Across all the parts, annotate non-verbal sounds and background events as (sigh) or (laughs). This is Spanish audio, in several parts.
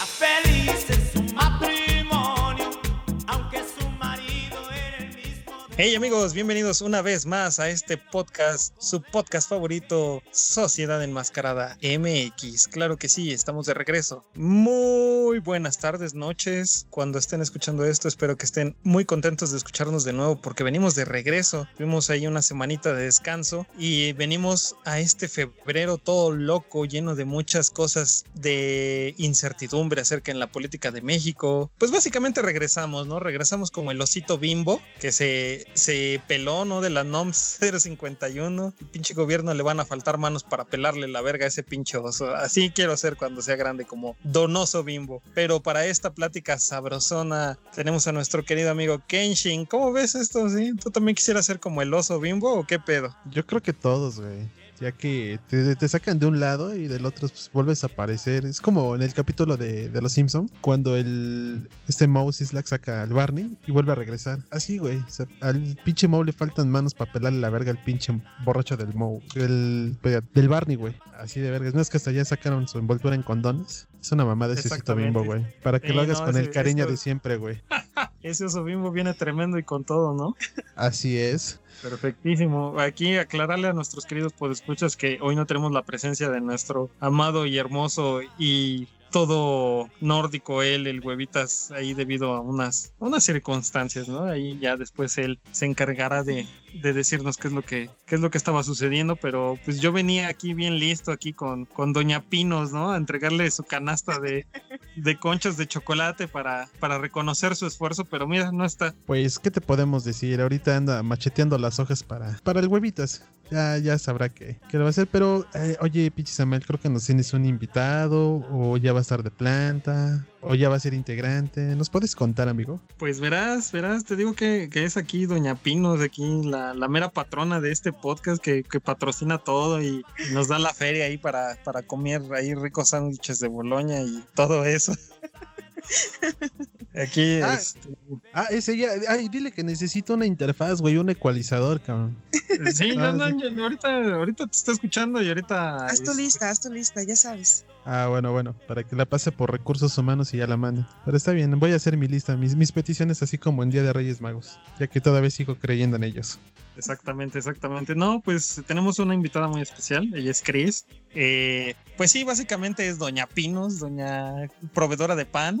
Ella feliz Hey amigos, bienvenidos una vez más a este podcast, su podcast favorito, Sociedad Enmascarada MX. Claro que sí, estamos de regreso. Muy buenas tardes, noches. Cuando estén escuchando esto, espero que estén muy contentos de escucharnos de nuevo porque venimos de regreso. Tuvimos ahí una semanita de descanso y venimos a este febrero todo loco, lleno de muchas cosas de incertidumbre acerca en la política de México. Pues básicamente regresamos, ¿no? Regresamos como el osito bimbo que se, se peló, ¿no? De la NOMS 051. El pinche gobierno le van a faltar manos para pelarle la verga a ese pinche oso. Así quiero ser cuando sea grande, como donoso bimbo. Pero para esta plática sabrosona tenemos a nuestro querido amigo Kenshin. ¿Cómo ves esto? ¿Sí? ¿Tú también quisieras ser como el oso bimbo o qué pedo? Yo creo que todos, güey. Ya que te, te sacan de un lado y del otro pues, vuelves a aparecer. Es como en el capítulo de, de Los Simpson cuando el este Moe Slack saca al Barney y vuelve a regresar. Así, güey. O sea, al pinche Moe le faltan manos para pelarle la verga al pinche borracho del Moe. El, del Barney, güey. Así de vergas. No es que hasta ya sacaron su envoltura en condones. Es una mamá de ese sitio bimbo, güey. Para que lo hagas no, con ese- el cariño esto- de siempre, güey. (laughs) Ese oso bimbo viene tremendo y con todo, ¿no? Así es. Perfectísimo. Aquí aclararle a nuestros queridos podescuchas que hoy no tenemos la presencia de nuestro amado y hermoso y todo nórdico él, el huevitas, ahí debido a unas, unas circunstancias, ¿no? Ahí ya después él se encargará de, de decirnos qué es lo que, qué es lo que estaba sucediendo, pero pues yo venía aquí bien listo, aquí con, con Doña Pinos, ¿no? A entregarle su canasta de, de conchas de chocolate para, para reconocer su esfuerzo, pero mira, no está. Pues, ¿qué te podemos decir? Ahorita anda macheteando las hojas para, para el huevitas. Ya, ya sabrá qué, qué lo va a hacer. Pero, eh, oye, Pichi Samuel, creo que nos tienes un invitado, o ya va a estar de planta, o ya va a ser integrante. ¿Nos puedes contar, amigo? Pues verás, verás, te digo que, que es aquí Doña Pinos, aquí la, la mera patrona de este podcast que, que patrocina todo y, nos da la feria ahí para, para comer ahí ricos sándwiches de Boloña y todo eso. Aquí, Ah. este, Ah, ese ya. Ay, dile que necesito una interfaz, güey, un ecualizador, cabrón. (laughs) sí, Ah, no, no, sí. yo- ahorita, ahorita te estoy escuchando y ahorita. Haz tu lista, haz tu lista, ya sabes. Ah, bueno, bueno, para que la pase por recursos humanos y ya la mande. Pero está bien, voy a hacer mi lista, mis, mis peticiones así como en Día de Reyes Magos, ya que todavía sigo creyendo en ellos. Exactamente, exactamente. No, pues tenemos una invitada muy especial, ella es Chris. Eh, pues sí, básicamente es Doña Pinos, doña proveedora de pan.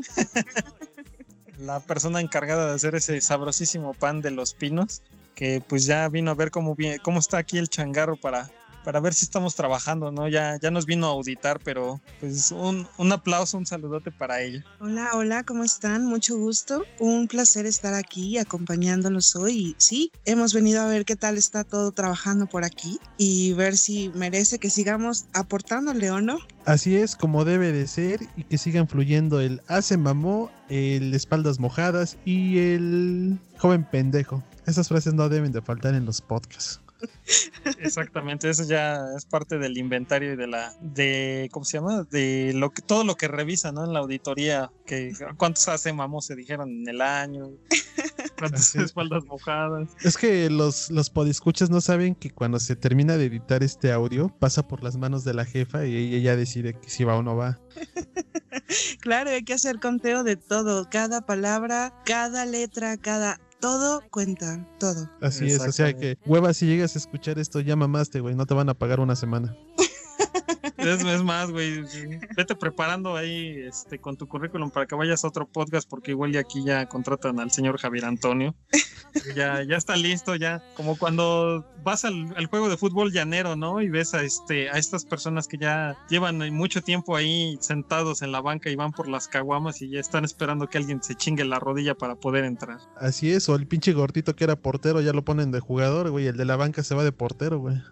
La persona encargada de hacer ese sabrosísimo pan de los pinos, que pues ya vino a ver cómo, cómo está aquí el changarro para, para ver si estamos trabajando, ¿no? Ya, ya nos vino a auditar, pero pues un, un aplauso, un saludote para ella. Hola, hola, ¿cómo están? Mucho gusto. Un placer estar aquí acompañándolos hoy. Sí, hemos venido a ver qué tal está todo trabajando por aquí y ver si merece que sigamos aportándole o no. Así es como debe de ser y que sigan fluyendo el hace mamó, el espaldas mojadas y el joven pendejo. Esas frases no deben de faltar en los podcasts. Exactamente, eso ya es parte del inventario y de la, de, ¿cómo se llama? De lo que, todo lo que revisa, ¿no? En la auditoría, que cuántos hace mamos se dijeron en el año, cuántas espaldas mojadas. Es que los, los podescuchas no saben que cuando se termina de editar este audio, pasa por las manos de la jefa y ella decide que si va o no va. (laughs) Claro, hay que hacer conteo de todo, cada palabra, cada letra, cada... Todo cuenta, todo. Así es, o sea que, hueva, si llegas a escuchar esto, ya mamaste, güey, no te van a pagar una semana. Es, es más, güey, vete preparando ahí este, con tu currículum para que vayas a otro podcast, porque igual ya aquí ya contratan al señor Javier Antonio. Ya, ya está listo, ya. Como cuando vas al, al juego de fútbol llanero, ¿no? Y ves a este, a estas personas que ya llevan mucho tiempo ahí sentados en la banca y van por las caguamas y ya están esperando que alguien se chingue la rodilla para poder entrar. Así es, o el pinche gordito que era portero ya lo ponen de jugador, güey, el de la banca se va de portero, güey.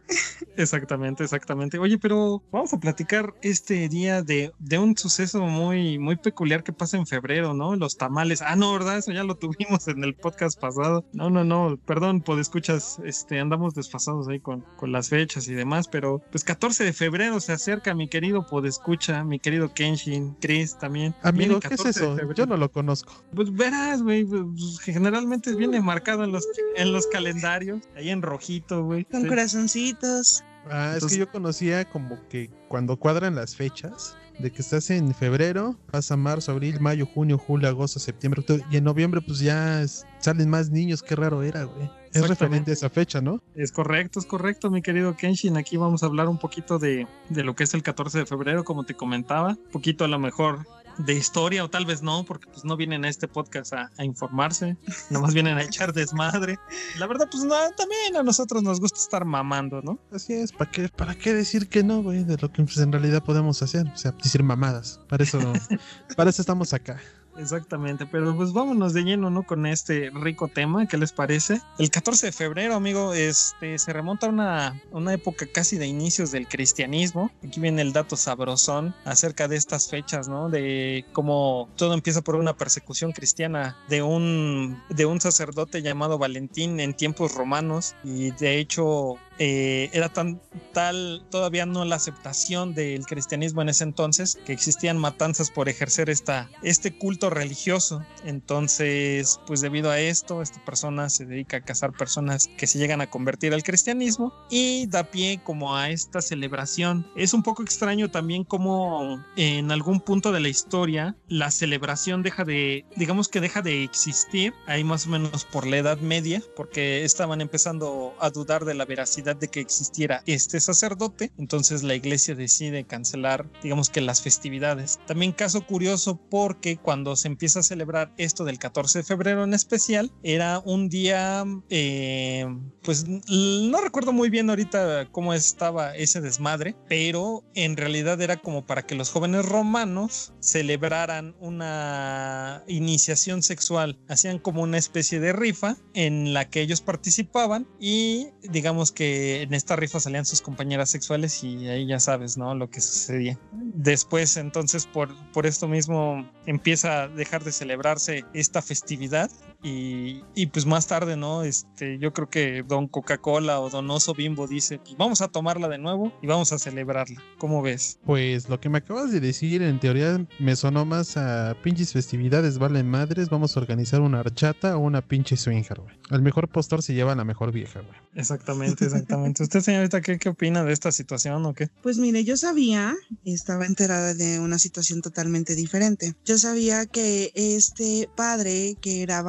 Exactamente, exactamente. Oye, pero vamos a platicar este día de, de un suceso muy, muy peculiar que pasa en febrero, ¿no? Los tamales. Ah, no, ¿verdad? Eso ya lo tuvimos en el podcast pasado. No, no, no, perdón, escuchas, este, andamos desfasados ahí con, con las fechas y demás, pero pues 14 de febrero se acerca, mi querido Podescucha, mi querido Kenshin, Chris también. Amigo, ¿qué es 14 de eso? Yo no lo conozco. Pues verás, güey, pues, generalmente viene marcado en los, en los calendarios, ahí en rojito, güey. Con Sí. corazoncitos. Ah, es que yo conocía como que cuando cuadran las fechas, de que estás en febrero, pasa marzo, abril, mayo, junio, julio, agosto, septiembre, octubre, y en noviembre pues ya es- salen más niños, qué raro era, güey. Es referente a esa fecha, ¿no? Es correcto, es correcto, mi querido Kenshin. Aquí vamos a hablar un poquito de, de lo que es el 14 de febrero, como te comentaba. Un poquito a lo mejor de historia o tal vez no, porque pues no vienen a este podcast a, a informarse, nomás vienen a echar desmadre. La verdad, pues no, también a nosotros nos gusta estar mamando, ¿no? Así es, ¿para qué, ¿para qué decir que no, güey? De lo que pues, en realidad podemos hacer, o sea, decir mamadas. Para eso, (laughs) para eso estamos acá. Exactamente, pero pues vámonos de lleno, ¿no? Con este rico tema, ¿qué les parece? El 14 de febrero, amigo, este se remonta a una, una época casi de inicios del cristianismo. Aquí viene el dato sabrosón acerca de estas fechas, ¿no? De cómo todo empieza por una persecución cristiana de un, de un sacerdote llamado Valentín en tiempos romanos y de hecho eh, era tan tal todavía no la aceptación del cristianismo en ese entonces que existían matanzas por ejercer esta, este culto religioso. Entonces, pues debido a esto, esta persona se dedica a cazar personas que se llegan a convertir al cristianismo y da pie como a esta celebración. Es un poco extraño también como en algún punto de la historia la celebración deja de, digamos que deja de existir, ahí más o menos por la Edad Media, porque estaban empezando a dudar de la veracidad de que existiera este sacerdote, entonces la iglesia decide cancelar, digamos que las festividades. También caso curioso porque cuando se empieza a celebrar esto del 14 de febrero en especial, era un día, eh, pues no recuerdo muy bien ahorita cómo estaba ese desmadre, pero en realidad era como para que los jóvenes romanos celebraran una iniciación sexual, hacían como una especie de rifa en la que ellos participaban y digamos que en esta rifa salían sus compañeras sexuales y ahí ya sabes, ¿no? Lo que sucedía. Después, entonces, por, por esto mismo empieza a dejar de celebrarse esta festividad y, y pues más tarde, ¿no? Este, yo creo que Don Coca-Cola o Don Oso Bimbo dice, pues vamos a tomarla de nuevo y vamos a celebrarla. ¿Cómo ves? Pues lo que me acabas de decir, en teoría me sonó más a pinches festividades, valen madres, vamos a organizar una archata o una pinche swinger, güey. El mejor postor se lleva a la mejor vieja, güey. Exactamente, exactamente. (laughs) ¿Usted, señorita, qué, qué opina de esta situación o qué? Pues mire, yo sabía, estaba enterada de una situación totalmente diferente. Yo sabía que este padre, que era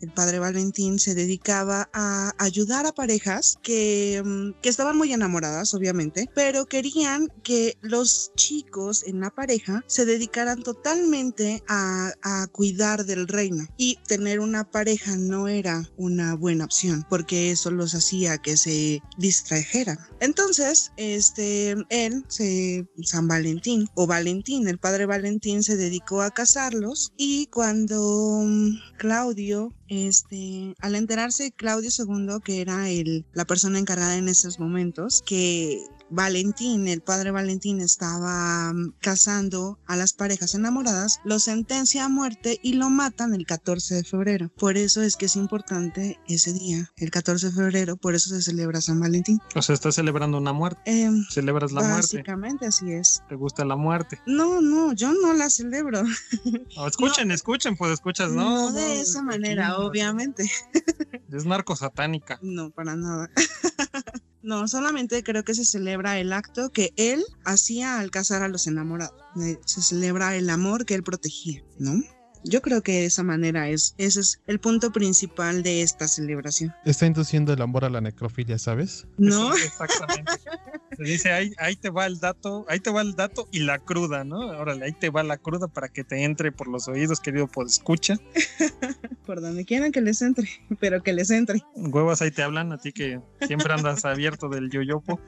El padre Valentín, se dedicaba a ayudar a parejas que, mm, que estaban muy enamoradas, obviamente, pero querían que los chicos en la pareja se dedicaran totalmente a, a cuidar del reino. Y tener una pareja no era una buena opción, porque eso los hacía que se distrajeran. Entonces, este, él, San Valentín o Valentín, el padre Valentín, se dedicó a casarlos y cuando mm, Claudio, este, al enterarse Claudio II, que era el, la persona encargada en esos momentos, que Valentín, el padre Valentín, estaba mm, casando a las parejas enamoradas, lo sentencia a muerte y lo matan el 14 de febrero. Por eso es que es importante ese día, el 14 de febrero, por eso se celebra San Valentín. O sea, estás celebrando una muerte. Em, Celebras la muerte. básicamente así es. ¿Te gusta la muerte? No, no, yo no la celebro. No, escuchen, (laughs) escuchen, pues escuchas, ¿no? No, de esa aquí manera, no, obviamente. Es narco satánica. (laughs) No, para nada. (laughs) No, solamente creo que se celebra el acto que él hacía al casar a los enamorados. Eh, Se celebra el amor que él protegía, ¿no? Yo creo que de esa manera es, ese es el punto principal de esta celebración. Está induciendo el amor a la necrofilia, ¿sabes? ¿No? Eso, (laughs) exactamente. Se dice, ahí, ahí te va el dato, ahí te va el dato y la cruda, ¿no? Órale, ahí te va la cruda para que te entre por los oídos, querido por escucha. (laughs) Por donde quieran que les entre, pero que les entre. Huevas ahí te hablan, a ti que siempre andas abierto del yoyopo.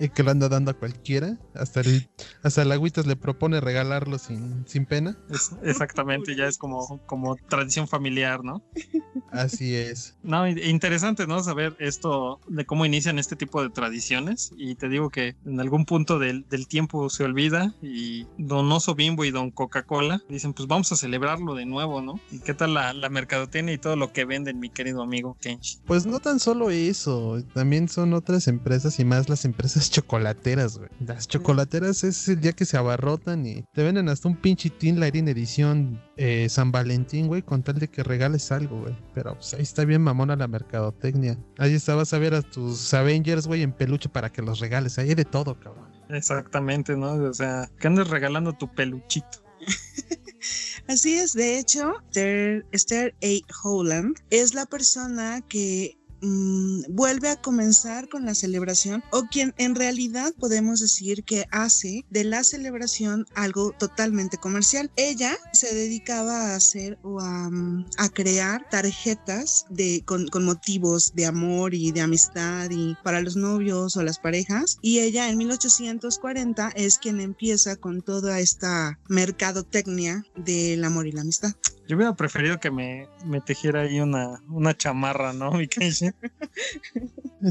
Y que lo anda dando a cualquiera. Hasta el, hasta el agüitas le propone regalarlo sin, sin pena. Es- (laughs) exactamente, ya es como, como tradición familiar, ¿no? (laughs) Así es. No, in- interesante, ¿no? Saber esto de cómo inician este tipo de tradiciones. Y te digo que en algún punto del, del tiempo se olvida y Don Oso Bimbo y Don Coca-Cola dicen, pues vamos a celebrarlo de nuevo, ¿no? ¿Y qué tal la, la mercadotecnia y todo lo que venden, mi querido amigo Kench? Pues no tan solo eso, también son otras empresas y más las empresas (laughs) chocolateras, güey. Las chocolateras es el día que se abarrotan y te venden hasta un pinche Lighting edición eh, San Valentín, güey, con tal de que regales algo, güey. Pero pues ahí está bien mamona la mercadotecnia. Ahí está, vas a ver a tus Avengers, güey, en peluche para que los regales. Ahí hay de todo, cabrón. Exactamente, ¿no? O sea, que andes regalando tu peluchito. (laughs) Así es, de hecho, Esther, Esther A. Holland es la persona que mm, vuelve a comenzar con la celebración o quien en realidad podemos decir que hace de la celebración algo totalmente comercial. Ella se dedicaba a hacer o a, mm, crear tarjetas de, con, con motivos de amor y de amistad y para los novios o las parejas. Y ella en 1840 es quien empieza con toda esta mercadotecnia del amor y la amistad. Yo hubiera preferido que me, me tejiera ahí una, una chamarra, ¿no, (laughs) mi?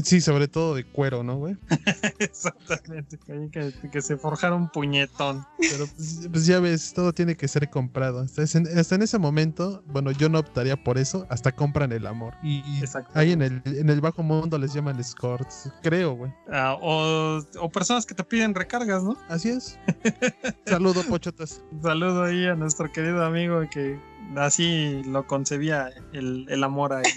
Sí, sobre todo de cuero, ¿no, güey? (laughs) Exactamente, que, que, que se forjara un puñetón. Pero pues, pues ya ves, todo tiene que ser comprado. Hasta, ese- hasta en ese momento, bueno, yo no optaría por eso, hasta compran el amor. Y Exacto. ahí en el, en el bajo mundo les llaman escorts, creo, güey. Ah, o, o personas que te piden recargas, ¿no? Así es. Saludo, pochotas. (laughs) Saludo ahí a nuestro querido amigo que así lo concebía el, el amor ahí. (laughs)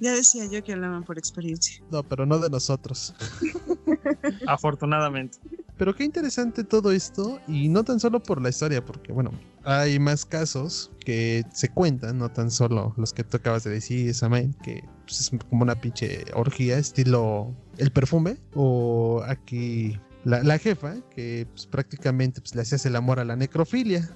Ya decía yo que hablaban por experiencia. No, pero no de nosotros. (laughs) afortunadamente. Pero qué interesante todo esto, y no tan solo por la historia, porque bueno, hay más casos que se cuentan, no tan solo los que tú acabas de decir, Samael, que pues, es como una pinche orgía, estilo el perfume, o aquí la, la jefa, que pues, prácticamente pues, le hacías el amor a la necrofilia.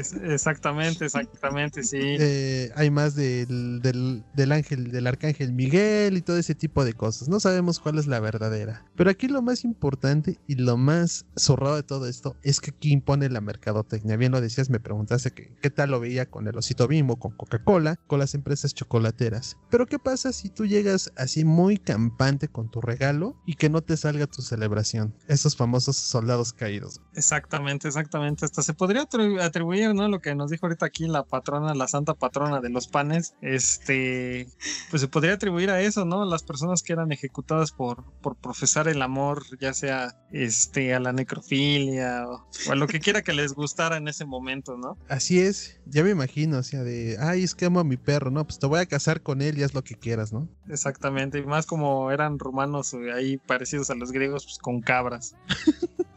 Es- exactamente, exactamente, sí. Eh, hay más del, del, del ángel, del arcángel Miguel y todo ese tipo de cosas. No sabemos cuál es la verdadera. Pero aquí lo más importante y lo más zorrado de todo esto es que aquí impone la mercadotecnia. Bien lo decías, me preguntaste que qué tal lo veía con el osito bimbo, con Coca-Cola, con las empresas chocolateras. Pero ¿qué pasa si tú llegas así muy campante con tu regalo y que no te salga tu celebración? Esos famosos soldados caídos. Exactamente, exactamente. Hasta se podría atri- ¿no? Lo que nos dijo ahorita aquí la patrona, la santa patrona de los panes. Este, pues se podría atribuir a eso, ¿no? Las personas que eran ejecutadas por, por profesar el amor, ya sea este, a la necrofilia o, o a lo que (laughs) quiera que les gustara en ese momento, ¿no? Así es, ya me imagino, o sea, de, ay, es que amo a mi perro, ¿no? Pues te voy a casar con él y haz lo que quieras, ¿no? Exactamente. Y más como eran romanos eh, ahí parecidos a los griegos, pues con cabras. (laughs)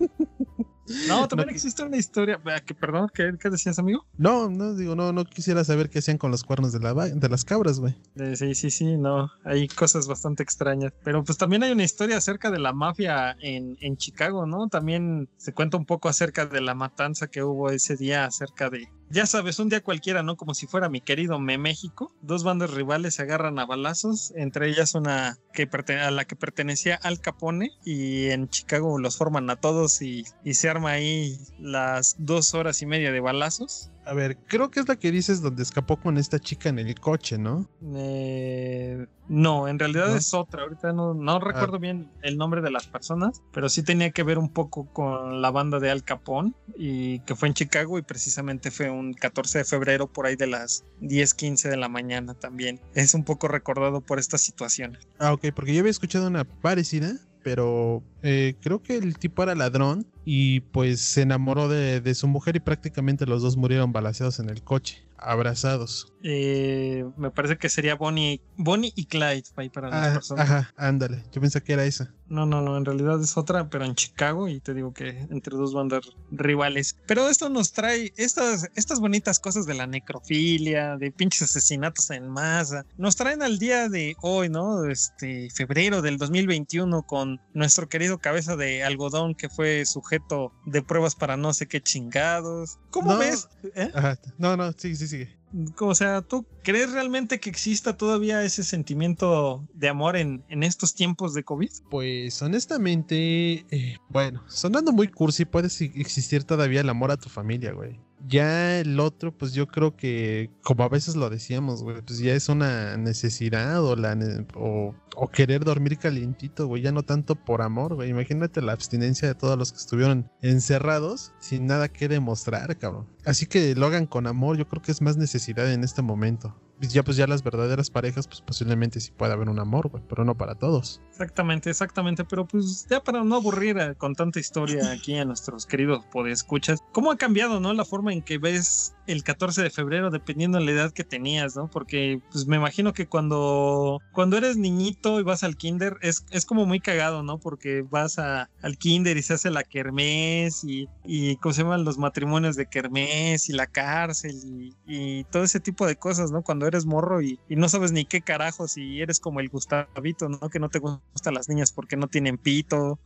No, también No, existe una historia. Que, perdón, ¿qué, qué decías, amigo? No, no, digo, no, no quisiera saber qué hacían con los cuernos de, la, de las cabras, güey. Eh, Sí, sí, sí, no, hay cosas bastante extrañas. Pero pues también hay una historia acerca de la mafia en, en Chicago, ¿no? También se cuenta un poco acerca de la matanza que hubo ese día, acerca de, ya sabes, un día cualquiera, ¿no? Como si fuera mi querido Me México. Dos bandas rivales se agarran a balazos, entre ellas una que a la que pertenecía Al Capone y en Chicago los forman a todos y, y se arma ahí las dos horas y media de balazos. A ver, creo que es la que dices donde escapó con esta chica en el coche, ¿no? Eh, no, en realidad ¿No? es otra. Ahorita no, no recuerdo bien el nombre de las personas, pero sí tenía que ver un poco con la banda de Al Capone y que fue en Chicago y precisamente fue un 14 de febrero por ahí de las 10, 15 de la mañana también. Es un poco recordado por esta situación. Ah, ok, porque yo había escuchado una parecida, pero eh, creo que el tipo era ladrón y pues se enamoró de, de su mujer y prácticamente los dos murieron balaceados en el coche, abrazados. Eh, me parece que sería Bonnie, Bonnie y Clyde ahí para las Ah, personas. ajá, ándale, yo pensé que era esa. No, no, no, en realidad es otra, pero en Chicago y te digo que entre dos bandas rivales. Pero esto nos trae estas, estas bonitas cosas de la necrofilia, de pinches asesinatos en masa. Nos traen al día de hoy, ¿no? Este febrero del 2021 con nuestro querido cabeza de algodón que fue sujeto de pruebas para no sé qué chingados. ¿Cómo No. ves? ¿Eh? Ajá, no, no, sí, sí, sigue. O sea, ¿tú crees realmente que exista todavía ese sentimiento de amor en, en estos tiempos de COVID? Pues honestamente, eh, bueno, sonando muy cursi, puede existir todavía el amor a tu familia, güey. Ya el otro, pues yo creo que, como a veces lo decíamos, güey, pues ya es una necesidad o, la, o, o querer dormir calientito, güey, ya no tanto por amor, güey. Imagínate la abstinencia de todos los que estuvieron encerrados sin nada que demostrar, cabrón. Así que lo hagan con amor, yo creo que es más necesidad en este momento. Ya pues ya las verdaderas parejas, pues posiblemente sí puede haber un amor, güey, pero no para todos. Exactamente, exactamente. Pero pues ya para no aburrir a- con tanta historia aquí a nuestros queridos podescuchas, ¿cómo ha cambiado, no? La forma en que ves el 14 de febrero, dependiendo de la edad que tenías, ¿no? Porque pues me imagino que cuando, cuando eres niñito y vas al kinder, es, es como muy cagado, ¿no? Porque vas a, al kinder y se hace la kermés y, y ¿cómo se llaman? Los matrimonios de kermés y la cárcel y, y todo ese tipo de cosas, ¿no? Cuando eres morro y, y no sabes ni qué carajos y eres como el Gustavito, ¿no? Que no te gustan las niñas porque no tienen pito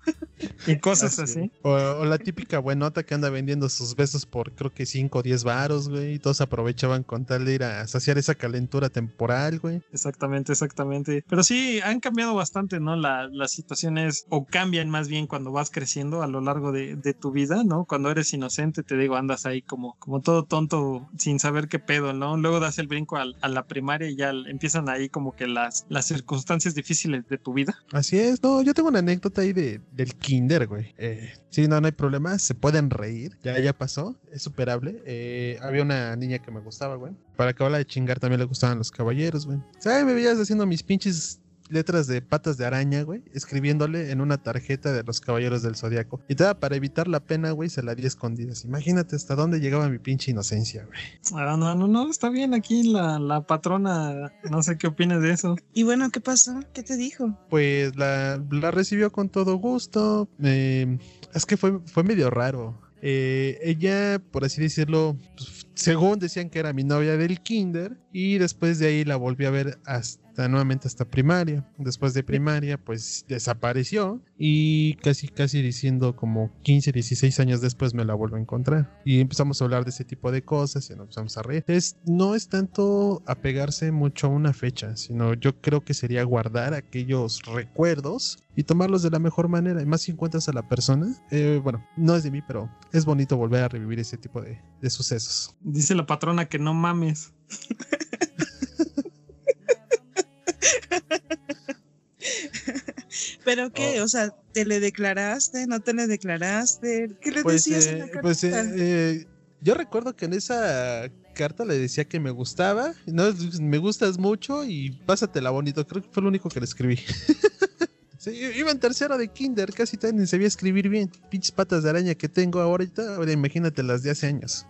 y cosas así. O, o la típica buenota que anda vendiendo sus besos por creo que 5 o 10 varos, güey. Y todos aprovechaban con tal de ir a saciar esa calentura temporal, güey. Exactamente, exactamente. Pero sí, han cambiado bastante, ¿no? La- las situaciones, o cambian más bien cuando vas creciendo a lo largo de, de tu vida, ¿no? Cuando eres inocente, te digo, andas ahí como, como todo tonto, sin saber qué pedo, ¿no? Luego das el brinco a, la primaria y ya empiezan ahí como que las, las circunstancias difíciles de tu vida. Así es, no, yo tengo una anécdota ahí de, del kinder, güey. Eh, sí, no, no hay problema, se pueden reír, ya, ya pasó, es superable. Eh, había una niña que me gustaba, güey. Para acabarla de chingar también le gustaban los caballeros, güey. ¿Sabes? Me veías haciendo mis pinches letras de patas de araña, güey, escribiéndole en una tarjeta de los caballeros del zodiaco. Y toda para evitar la pena, güey, se la di escondidas. Imagínate hasta dónde llegaba mi pinche inocencia, güey. Ah, no, no, no, está bien aquí la, la patrona, no sé qué opinas de eso. Y bueno, ¿qué pasó? ¿Qué te dijo? Pues la, la recibió con todo gusto. eh, es que fue, fue medio raro. Eh, ella, por así decirlo, pues, según decían que era mi novia del kinder. Y después de ahí la volví a ver hasta nuevamente hasta primaria. Después de primaria, pues desapareció. Y casi, casi diciendo como 15, 16 años después me la vuelvo a encontrar. Y empezamos a hablar de ese tipo de cosas y nos empezamos a reír. Es, no es tanto apegarse mucho a una fecha, sino yo creo que sería guardar aquellos recuerdos y tomarlos de la mejor manera. Y más si encuentras a la persona, eh, bueno, no es de mí, pero es bonito volver a revivir ese tipo de, de sucesos. Dice la patrona que no mames. (laughs) (laughs) ¿Pero qué? Oh. O sea, ¿te le declaraste? ¿No te le declaraste? ¿Qué le Pues, decías eh, en la pues, eh, carta? eh, yo recuerdo que en esa carta le decía que me gustaba, no, me gustas mucho y pásatela bonito. Creo que fue lo único que le escribí. (laughs) Sí, iba en tercero de kinder, casi todavía ni sabía escribir bien. Pinches patas de araña que tengo ahorita, ahora imagínate las de hace años.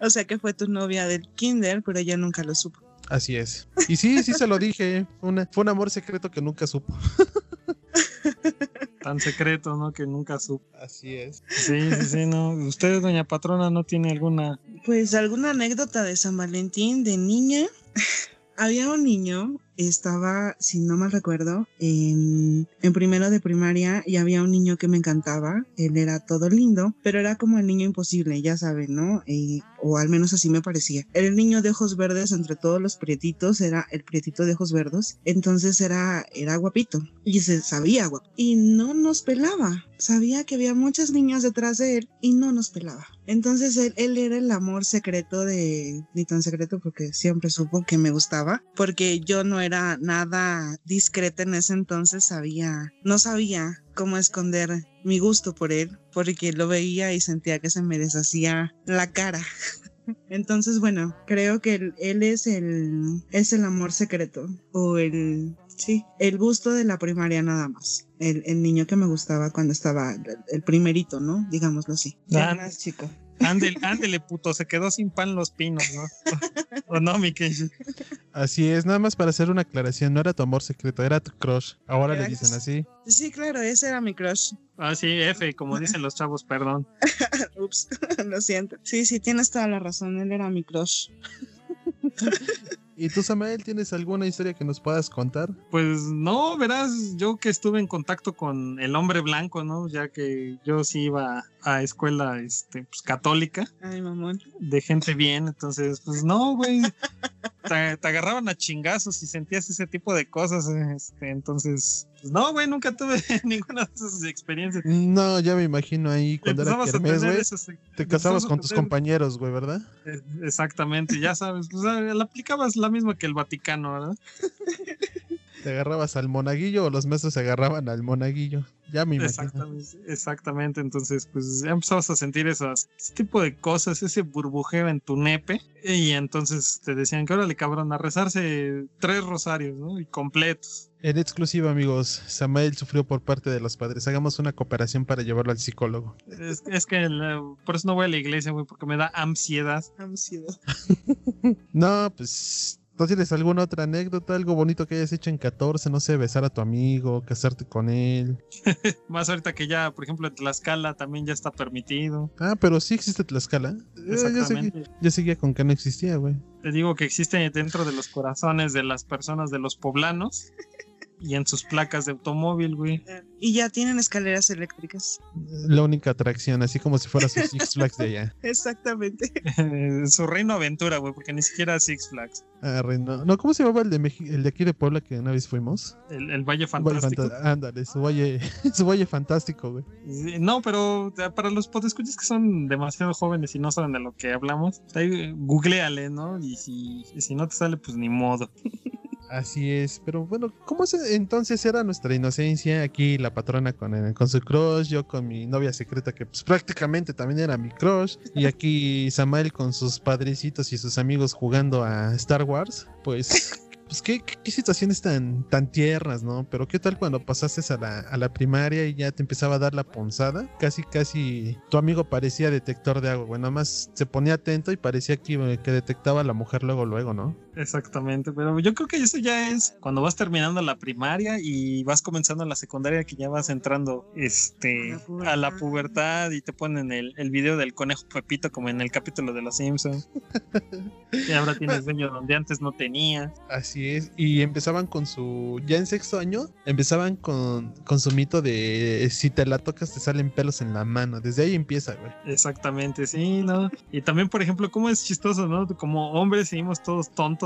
O sea, que fue tu novia del kinder, pero ella nunca lo supo. Así es. Y sí, sí se lo dije. Fue, una- fue un amor secreto que nunca supo. (laughs) Tan secreto, ¿no? Que nunca supo. Así es. Sí, sí, sí, no. ¿Usted, doña patrona, no tiene alguna? Pues alguna anécdota de San Valentín de niña. (laughs) Había un niño, estaba, si no mal recuerdo, en, en primero de primaria y había un niño que me encantaba. Él era todo lindo, pero era como el niño imposible, ya saben, ¿no? Eh, o al menos así me parecía. Era el niño de ojos verdes entre todos los prietitos, era el prietito de ojos verdes. Entonces era, era guapito y se sabía guapo. Y no nos pelaba. Sabía que había muchas niñas detrás de él y no nos pelaba. Entonces él, él era el amor secreto de, ni tan secreto porque siempre supo que me gustaba, porque yo no era nada discreta en ese entonces, sabía, no sabía cómo esconder mi gusto por él, porque lo veía y sentía que se me deshacía la cara. (laughs) Entonces, bueno, creo que él, él es el es el amor secreto o el sí, el gusto de la primaria nada más. El, el niño que me gustaba cuando estaba el, el primerito, ¿no? Digámoslo así. Ah, El más chico. Ándele, ándele, puto, se quedó sin pan los pinos, ¿no? ¿O no, mi Keishi? Así es, nada más para hacer una aclaración, no era tu amor secreto, era tu crush. Ahora le dicen así. Sí, claro, ese era mi crush. Ah, sí, F, como dicen los chavos, perdón. (laughs) Ups, (laughs) lo siento. Sí, sí, tienes toda la razón, él era mi crush. (laughs) ¿Y tú, Samael, tienes alguna historia que nos puedas contar? Pues no, verás, yo que estuve en contacto con el hombre blanco, ¿no? Ya que yo sí iba a escuela este, pues, católica, Ay, mamón. de gente bien, entonces, pues no, güey. Te, te agarraban a chingazos y sentías ese tipo de cosas, este, entonces, pues no, güey, nunca tuve (laughs) ninguna de esas experiencias. No, ya me imagino ahí cuando era kermés, güey. esas- Te casabas con tus compañeros, güey, ¿verdad? Eh, Exactamente, ya sabes, pues, la aplicabas la misma que el Vaticano, ¿verdad? (laughs) Te agarrabas al monaguillo o los maestros se agarraban al monaguillo. Ya me imagino. Exactamente, exactamente. Entonces, pues ya empezabas a sentir esas, ese tipo de cosas, ese burbujeo en tu nepe. Y entonces te decían que ahora le cabrón a rezarse tres rosarios, ¿no? Y completos. En exclusiva, amigos, Samael sufrió por parte de los padres. Hagamos una cooperación para llevarlo al psicólogo. Es, es que la- por eso no voy a la iglesia, güey, porque me da ansiedad. Ansiedad. (laughs) No, pues. ¿No tienes alguna otra anécdota? Algo bonito que hayas hecho en 14? No sé, besar a tu amigo, casarte con él. (laughs) Más ahorita que ya, por ejemplo, en Tlaxcala también ya está permitido. Ah, pero sí existe Tlaxcala. Eh, Exactamente. yo seguía con que no existía, güey. Te digo que existe dentro de los corazones de las personas de los poblanos y en sus placas de automóvil, güey. Y ya tienen escaleras eléctricas. La única atracción, así como si fuera su (laughs) Six Flags de allá. Exactamente. (laughs) Su reino aventura, güey, porque ni siquiera Six Flags. Ah, no. no, ¿cómo se llamaba el de, Meji- el de aquí de Puebla que una vez fuimos? El, el Valle Valle Fantástico. Fanta- Ándale, su valle, (laughs) su valle fantástico, güey. No, pero para los podescuchas que son demasiado jóvenes y no saben de lo que hablamos, ahí googleale, ¿no? Y si, y si no te sale, pues ni modo. Así es, pero bueno, ¿cómo es, entonces era nuestra inocencia? Aquí la patrona con, el- con su crush, yo con mi novia secreta que pues prácticamente también era mi crush, y aquí (laughs) Samael con sus padrecitos y sus amigos jugando a Star Wars, pues... Pues qué, qué- qué situaciones tan, tan tiernas, ¿no? Pero qué tal cuando pasaste a la, a la primaria y ya te empezaba a dar la ponzada. Casi, casi tu amigo parecía detector de agua. Nada más se ponía atento y parecía que, que detectaba a la mujer luego, luego, ¿no? Exactamente, pero yo creo que eso ya es cuando vas terminando la primaria y vas comenzando la secundaria que ya vas entrando este A la pubertad. y te ponen el, el video del conejo Pepito como en el capítulo de los Simpsons. (laughs) y ahora tienes dueño donde antes no tenía. Así es, y empezaban con su, ya en sexto año, empezaban con, con su mito de si te la tocas te salen pelos en la mano, desde ahí empieza, güey. Exactamente, sí, ¿no? Y también, por ejemplo, cómo es chistoso, ¿no? Como hombres seguimos todos tontos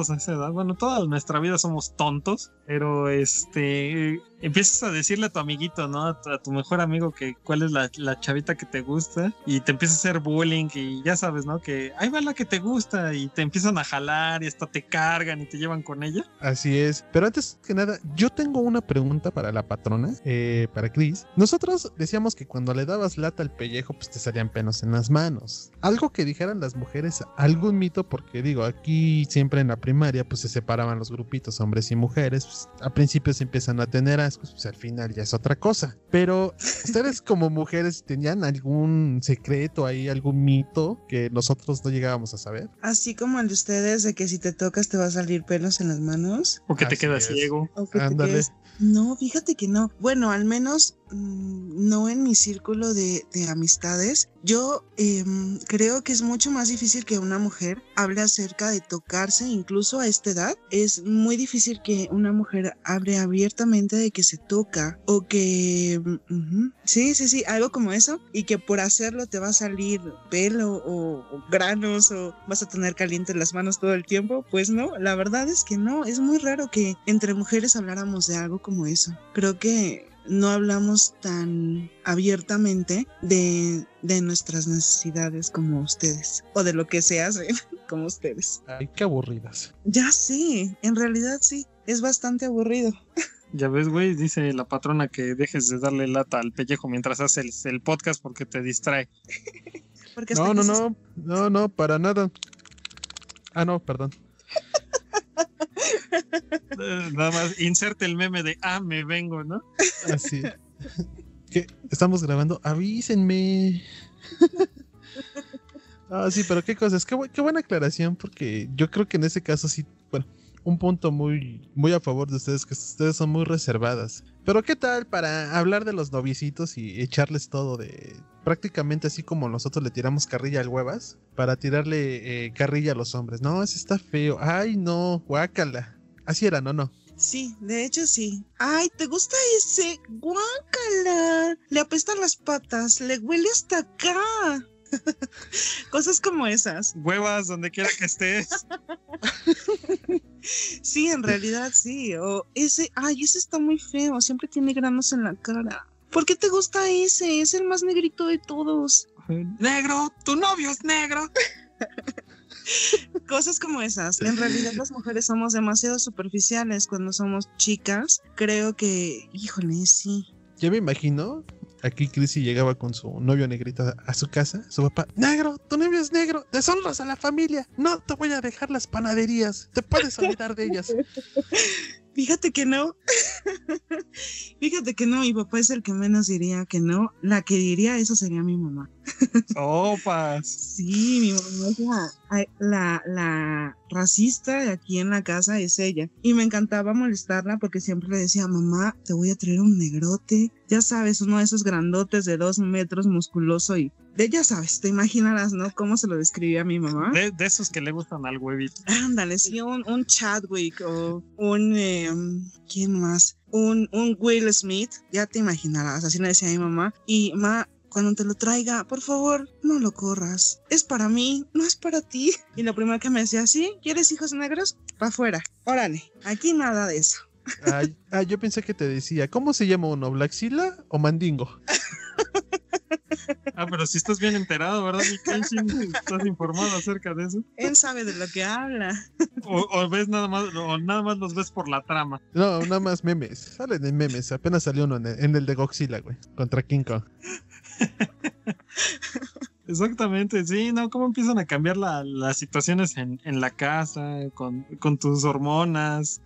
Bueno, toda nuestra vida somos tontos, pero este, empiezas a decirle a tu amiguito, ¿no? A tu, mejor amigo que cuál es la, la chavita que te gusta y te empieza a hacer bullying y ya sabes, ¿no? Que ahí va la que te gusta y te empiezan a jalar y hasta te cargan y te llevan con ella. Así es, pero antes que nada, yo tengo una pregunta para la patrona, eh, para Chris. Nosotros decíamos que cuando le dabas lata al pellejo, pues te salían pelos en las manos. Algo que dijeran las mujeres, algún mito, porque digo, aquí siempre en la primaria, pues se separaban los grupitos, hombres y mujeres. Pues, a principio se empiezan a tener ascos, pues al final ya es otra cosa. Pero ustedes (laughs) como mujeres tenían algún secreto ahí, algún mito que nosotros no llegábamos a saber. Así como el de ustedes, de que si te tocas te va a salir pelos en las manos. O que te quedas es. ciego. O que te Ándale. quedes- No, fíjate que no. Bueno, al menos mm, no en mi círculo de, de amistades. Yo em, creo que es mucho más difícil que una mujer hable acerca de tocarse, incluso a esta edad. Es muy difícil que una mujer hable abiertamente de que se toca o que... Sí, sí, sí, algo como eso. Y que por hacerlo te va a salir pelo o, o granos o vas a tener caliente las manos todo el tiempo. Pues no, la verdad es que no. Es muy raro que entre mujeres habláramos de algo como eso. Creo que no hablamos tan abiertamente de, de nuestras necesidades como ustedes o de lo que se hace (laughs) como ustedes. Ay, qué aburridas. Ya sé, en realidad sí, es bastante aburrido. Ya ves, güey, dice la patrona que dejes de darle lata al pellejo mientras haces el, el podcast porque te distrae. (laughs) Porque No, no, no, no, no, para nada. Ah, no, perdón. Eh, Nada más inserte el meme de ah, me vengo, ¿no? Así. ¿Qué? ¿Estamos grabando? Avísenme. (laughs) Ah, sí, pero qué cosas. Qué, bu- qué buena aclaración, porque yo creo que en ese caso sí, bueno, un punto muy, muy a favor de ustedes, que ustedes son muy reservadas. Pero qué tal para hablar de los novicitos y echarles todo de prácticamente así como nosotros le tiramos carrilla al huevas, para tirarle eh, carrilla a los hombres. No, ese está feo. Ay, no, guácala. Así era, no, no. Sí, de hecho sí. Ay, ¿te gusta ese? Guácala. Le apestan las patas, le huele hasta acá. (laughs) Cosas como esas. Huevas donde quiera que estés. (laughs) Sí, en realidad sí. O ese, ay, ese está muy feo, siempre tiene granos en la cara. ¿Por qué te gusta ese? Es el más negrito de todos. Negro, tu novio es negro. (laughs) (laughs) Cosas como esas. En realidad las mujeres somos demasiado superficiales cuando somos chicas. Creo que, híjole, sí. Ya me imagino, aquí Chrissy llegaba con su novio negrito a su casa, su papá, negro, tu novio es negro, deshonras a la familia, no te voy a dejar las panaderías, te puedes olvidar de ellas. (laughs) Fíjate que no. (laughs) Fíjate que no, mi papá es el que menos diría que no. La que diría eso sería mi mamá. (laughs) Opas. Sí, mi mamá es la, la, la racista de aquí en la casa, es ella. Y me encantaba molestarla porque siempre le decía, mamá, te voy a traer un negrote. Ya sabes, uno de esos grandotes de dos metros, musculoso y de ya sabes, te imaginarás, ¿no? ¿Cómo se lo describía a mi mamá? De, de esos que le gustan al huevito. Ándale, sí, un, un Chadwick o un, eh, ¿quién más? Un, un Will Smith, ya te imaginarás, así le decía a mi mamá. Y ma, cuando te lo traiga, por favor, no lo corras. Es para mí, no es para ti. Y lo primero que me decía, ¿sí? ¿Quieres hijos negros? Pa' afuera. Órale, aquí nada de eso. Ah, ah, yo pensé que te decía, ¿cómo se llama uno? ¿Blaxila o Mandingo? Ah, pero si estás bien enterado, ¿verdad, Kenshin? ¿Estás informado acerca de eso? Él sabe de lo que habla. O, o ves nada más, o nada más los ves por la trama. No, nada más memes. Salen en memes. Apenas salió uno en el, en el de Godzilla, güey. Contra King Kong. Exactamente, sí, ¿no? ¿Cómo empiezan a cambiar la- las situaciones en, la casa, con, tus hormonas?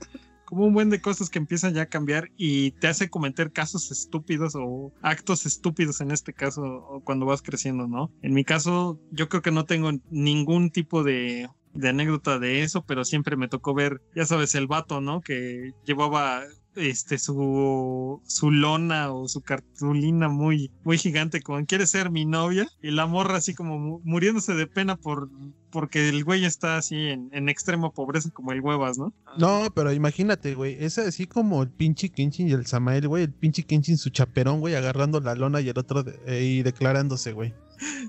Como un buen de cosas que empiezan ya a cambiar y te hace cometer casos estúpidos o actos estúpidos en este caso cuando vas creciendo, ¿no? En mi caso, yo creo que no tengo ningún tipo de, de anécdota de eso, pero siempre me tocó ver, ya sabes, el vato, ¿no? Que llevaba este su su lona o su cartulina muy muy gigante con quiere ser mi novia y la morra así como mu- muriéndose de pena por porque el güey está así en, en extrema pobreza como el huevas, ¿no? No, pero imagínate, güey. Es así como el pinche Kenshin y el Samael, güey. El pinche Kenshin, su chaperón, güey, agarrando la lona y el otro eh, y declarándose, güey.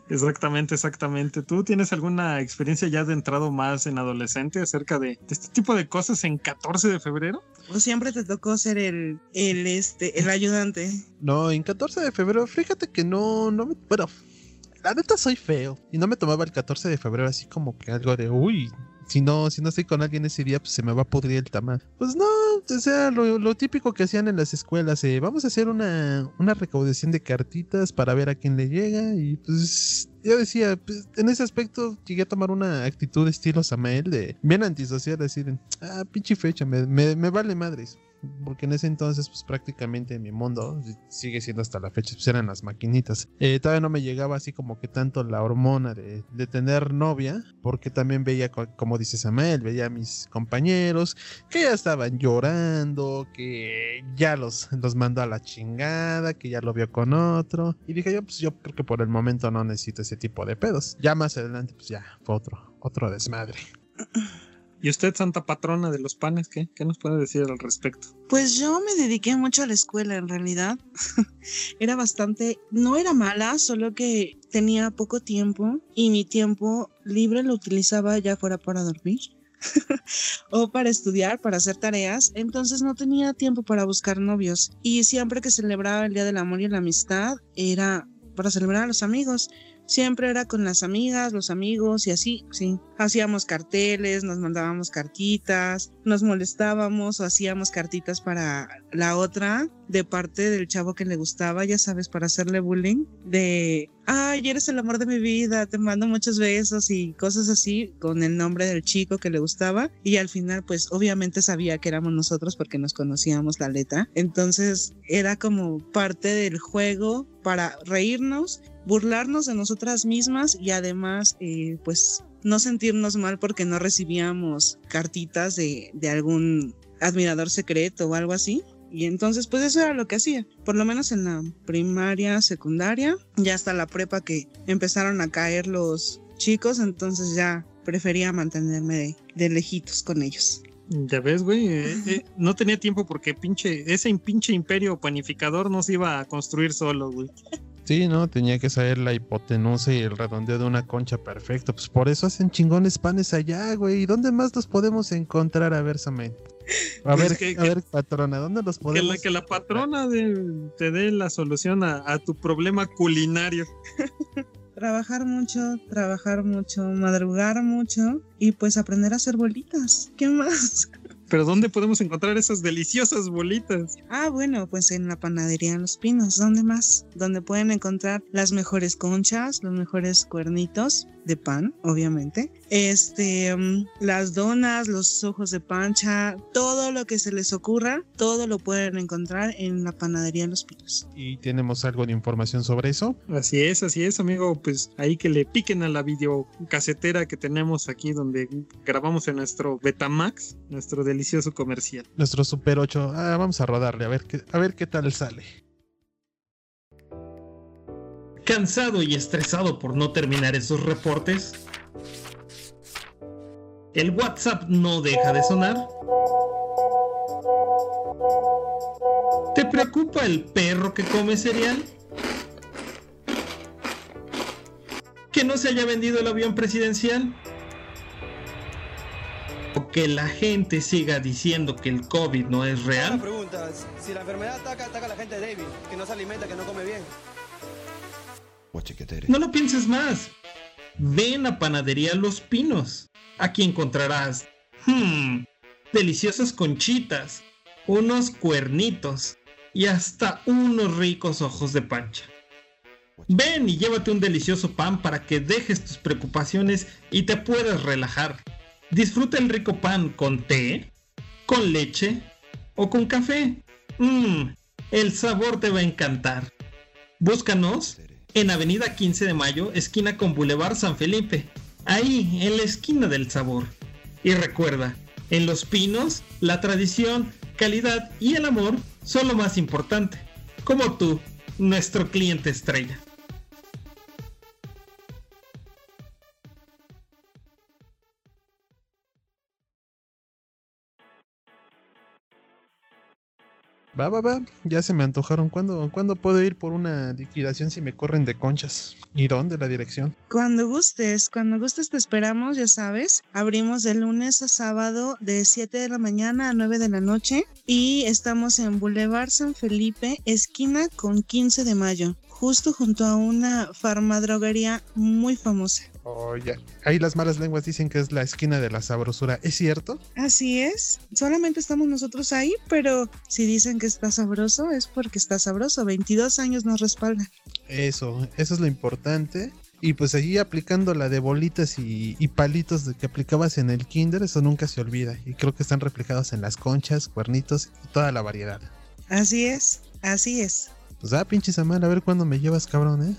Exactamente, exactamente. ¿Tú tienes alguna experiencia ya de entrado más en adolescente acerca de, de este tipo de cosas en 14 de febrero? O siempre te tocó ser el, el, este, el ayudante. No, en 14 de febrero, fíjate que no, no me. Bueno, la neta soy feo. Y no me tomaba el 14 de febrero así como que algo de, uy, si no, si no estoy con alguien ese día, pues se me va a pudrir el tamal. Pues no, o sea, lo, típico que hacían en las escuelas, eh, vamos a hacer una, una recaudación de cartitas para ver a quién le llega. Y pues yo decía, pues, en ese aspecto llegué a tomar una actitud estilo Samael de bien antisocial, así de, ah, pinche fecha, me vale madres. Porque en ese entonces, pues prácticamente mi mundo sigue siendo hasta la fecha, pues eran las maquinitas. Eh, todavía no me llegaba así como que tanto la hormona de, de tener novia, porque también veía, co- como dice Samuel, veía a mis compañeros que ya estaban llorando, que ya los, los mandó a la chingada, que ya lo vio con otro. Y dije yo, pues yo creo que por el momento no necesito ese tipo de pedos. Ya más adelante, pues ya fue otro, otro desmadre. (clears throat) ¿Y usted, santa patrona de los panes, qué? ¿Qué nos puede decir al respecto? Pues yo me dediqué mucho a la escuela en realidad. (laughs) era bastante, no era mala, solo que tenía poco tiempo y mi tiempo libre lo utilizaba ya fuera para dormir (laughs) o para estudiar, para hacer tareas. Entonces no tenía tiempo para buscar novios y siempre que celebraba el Día del Amor y la Amistad era para celebrar a los amigos. Siempre era con las amigas, los amigos y así, sí. Hacíamos carteles, nos mandábamos cartitas, nos molestábamos o hacíamos cartitas para la otra de parte del chavo que le gustaba, ya sabes, para hacerle bullying. De, ay, eres el amor de mi vida, te mando muchos besos y cosas así con el nombre del chico que le gustaba. Y al final, pues obviamente sabía que éramos nosotros porque nos conocíamos la letra. Entonces era como parte del juego para reírnos burlarnos de nosotras mismas y además eh, pues no sentirnos mal porque no recibíamos cartitas de, de, algún admirador secreto o algo así. Y entonces pues eso era lo que hacía, por lo menos en la primaria, secundaria, ya hasta la prepa que empezaron a caer los chicos, entonces ya prefería mantenerme de, de lejitos con ellos. Ya ves, güey, eh, eh, no tenía tiempo porque pinche, ese pinche imperio panificador no se iba a construir solo, güey. Sí, no, tenía que saber la hipotenusa y el redondeo de una concha perfecto. Pues por eso hacen chingones panes allá, güey. ¿Y dónde más los podemos encontrar? A ver, Samen. A Pues ver, que- a que- ver, patrona, ¿dónde los Que podemos la, que la patrona de- te dé la solución a, a tu problema culinario. trabajar mucho, trabajar mucho, madrugar mucho y pues aprender a hacer bolitas. ¿Qué más? Pero ¿dónde podemos encontrar esas deliciosas bolitas? Ah, bueno, pues en la panadería en Los Pinos. ¿Dónde más? Donde pueden encontrar las mejores conchas, los mejores cuernitos de pan, obviamente. Este, mm, las donas, los ojos de pancha, todo lo que se les ocurra, todo lo pueden encontrar en la panadería en Los Pinos. ¿Y tenemos algo de información sobre eso? Así es, así es, amigo. Pues ahí que le piquen a la videocasetera que tenemos aquí donde grabamos en nuestro Betamax, nuestro delicioso comercial. Nuestro Super 8, ah, vamos a rodarle, a ver qué, a ver qué tal sale. ¿Cansado y estresado por no terminar esos reportes? ¿El WhatsApp no deja de sonar? ¿Te preocupa el perro que come cereal? ¿Que no se haya vendido el avión presidencial? ¿O que la gente siga diciendo que el COVID no es real? pregunta, si la enfermedad ataca, ataca a la gente débil, que no se alimenta, que no come bien. No lo pienses más. Ven a Panadería Los Pinos. Aquí encontrarás hmm, deliciosas conchitas, unos cuernitos y hasta unos ricos ojos de pancha. Ven y llévate un delicioso pan para que dejes tus preocupaciones y te puedas relajar. Disfruta el rico pan con té, con leche o con café. Mmm, el sabor te va a encantar. Búscanos en Avenida 15 de Mayo, esquina con Boulevard San Felipe. Ahí, en la esquina del sabor. Y recuerda, en Los Pinos, la tradición, calidad y el amor son lo más importante. Como tú, nuestro cliente estrella. Va, va, va, ya se me antojaron. ¿Cuándo, ¿Cuándo puedo ir por una liquidación si me corren de conchas? ¿Y dónde la dirección? Cuando gustes, cuando gustes te esperamos, ya sabes. Abrimos de lunes a sábado de 7 de la mañana a 9 de la noche y estamos en Boulevard San Felipe, esquina con 15 de mayo, justo junto a una farmadroguería muy famosa. Oh, ya. Ahí las malas lenguas dicen que es la esquina de la sabrosura. ¿Es cierto? Así es, solamente estamos nosotros ahí, pero si dicen que está sabroso es porque está sabroso. 22 años nos respaldan. Eso, eso es lo importante. Y pues allí aplicando la de bolitas y, y palitos de que aplicabas en el kinder, eso nunca se olvida. Y creo que están reflejados en las conchas, cuernitos y toda la variedad. Así es, así es. Pues ah, pinche Samuel, a ver cuándo me llevas, cabrón, ¿eh?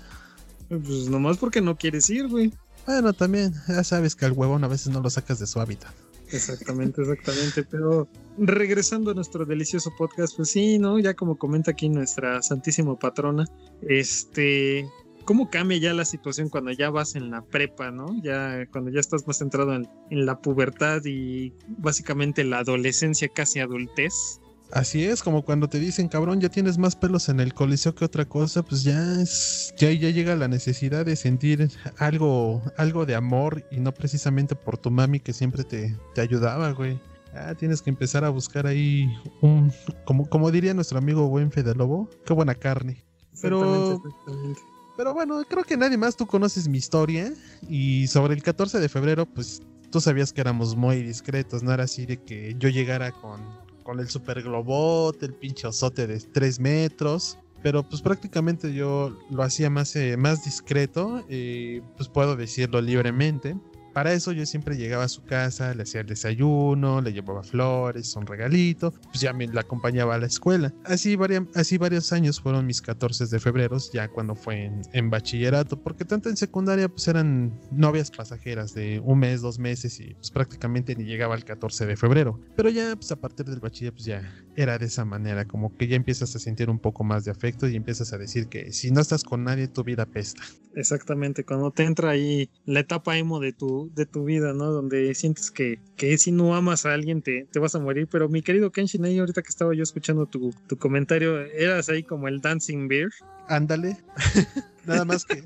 Pues nomás porque no quieres ir, güey. Bueno, también, ya sabes que al huevón a veces no lo sacas de su hábitat. Exactamente, exactamente. Pero regresando a nuestro delicioso podcast, pues sí, ¿no? Ya como comenta aquí nuestra santísima patrona, este, ¿cómo cambia ya la situación cuando ya vas en la prepa, ¿no? Ya cuando ya estás más centrado en, en la pubertad y básicamente la adolescencia, casi adultez. Así es, como cuando te dicen, cabrón, ya tienes más pelos en el coliseo que otra cosa, pues ya es, ya, ya llega la necesidad de sentir algo, algo de amor y no precisamente por tu mami que siempre te, te ayudaba, güey. Ah, tienes que empezar a buscar ahí un, como, como diría nuestro amigo buen Fede Lobo, qué buena carne. Pero, Exactamente, exactamente. pero bueno, creo que nadie más tú conoces mi historia y sobre el 14 de febrero, pues tú sabías que éramos muy discretos, no era así de que yo llegara con, con el super globote, el pinche osote de 3 metros. Pero pues prácticamente yo lo hacía más, eh, más discreto, eh, pues puedo decirlo libremente. Para eso yo siempre llegaba a su casa, le hacía el desayuno, le llevaba flores, un regalito, pues ya me la acompañaba a la escuela. Así, varia- así varios años fueron mis 14 de febrero, ya cuando fue en, en bachillerato, porque tanto en secundaria pues eran novias pasajeras de un mes, dos meses y pues prácticamente ni llegaba al 14 de febrero. Pero ya pues a partir del bachiller pues ya era de esa manera, como que ya empiezas a sentir un poco más de afecto y empiezas a decir que si no estás con nadie tu vida pesta. Exactamente, cuando te entra ahí la etapa emo de tu, de tu vida, ¿no? Donde sientes que, que si no amas a alguien te, te vas a morir. Pero mi querido Kenshin, ahí ahorita que estaba yo escuchando tu, tu comentario, eras ahí como el Dancing Bear. Ándale. (laughs) Nada más que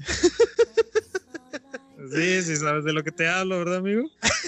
Sí, sí, sabes de lo que te hablo, ¿verdad, amigo? (laughs)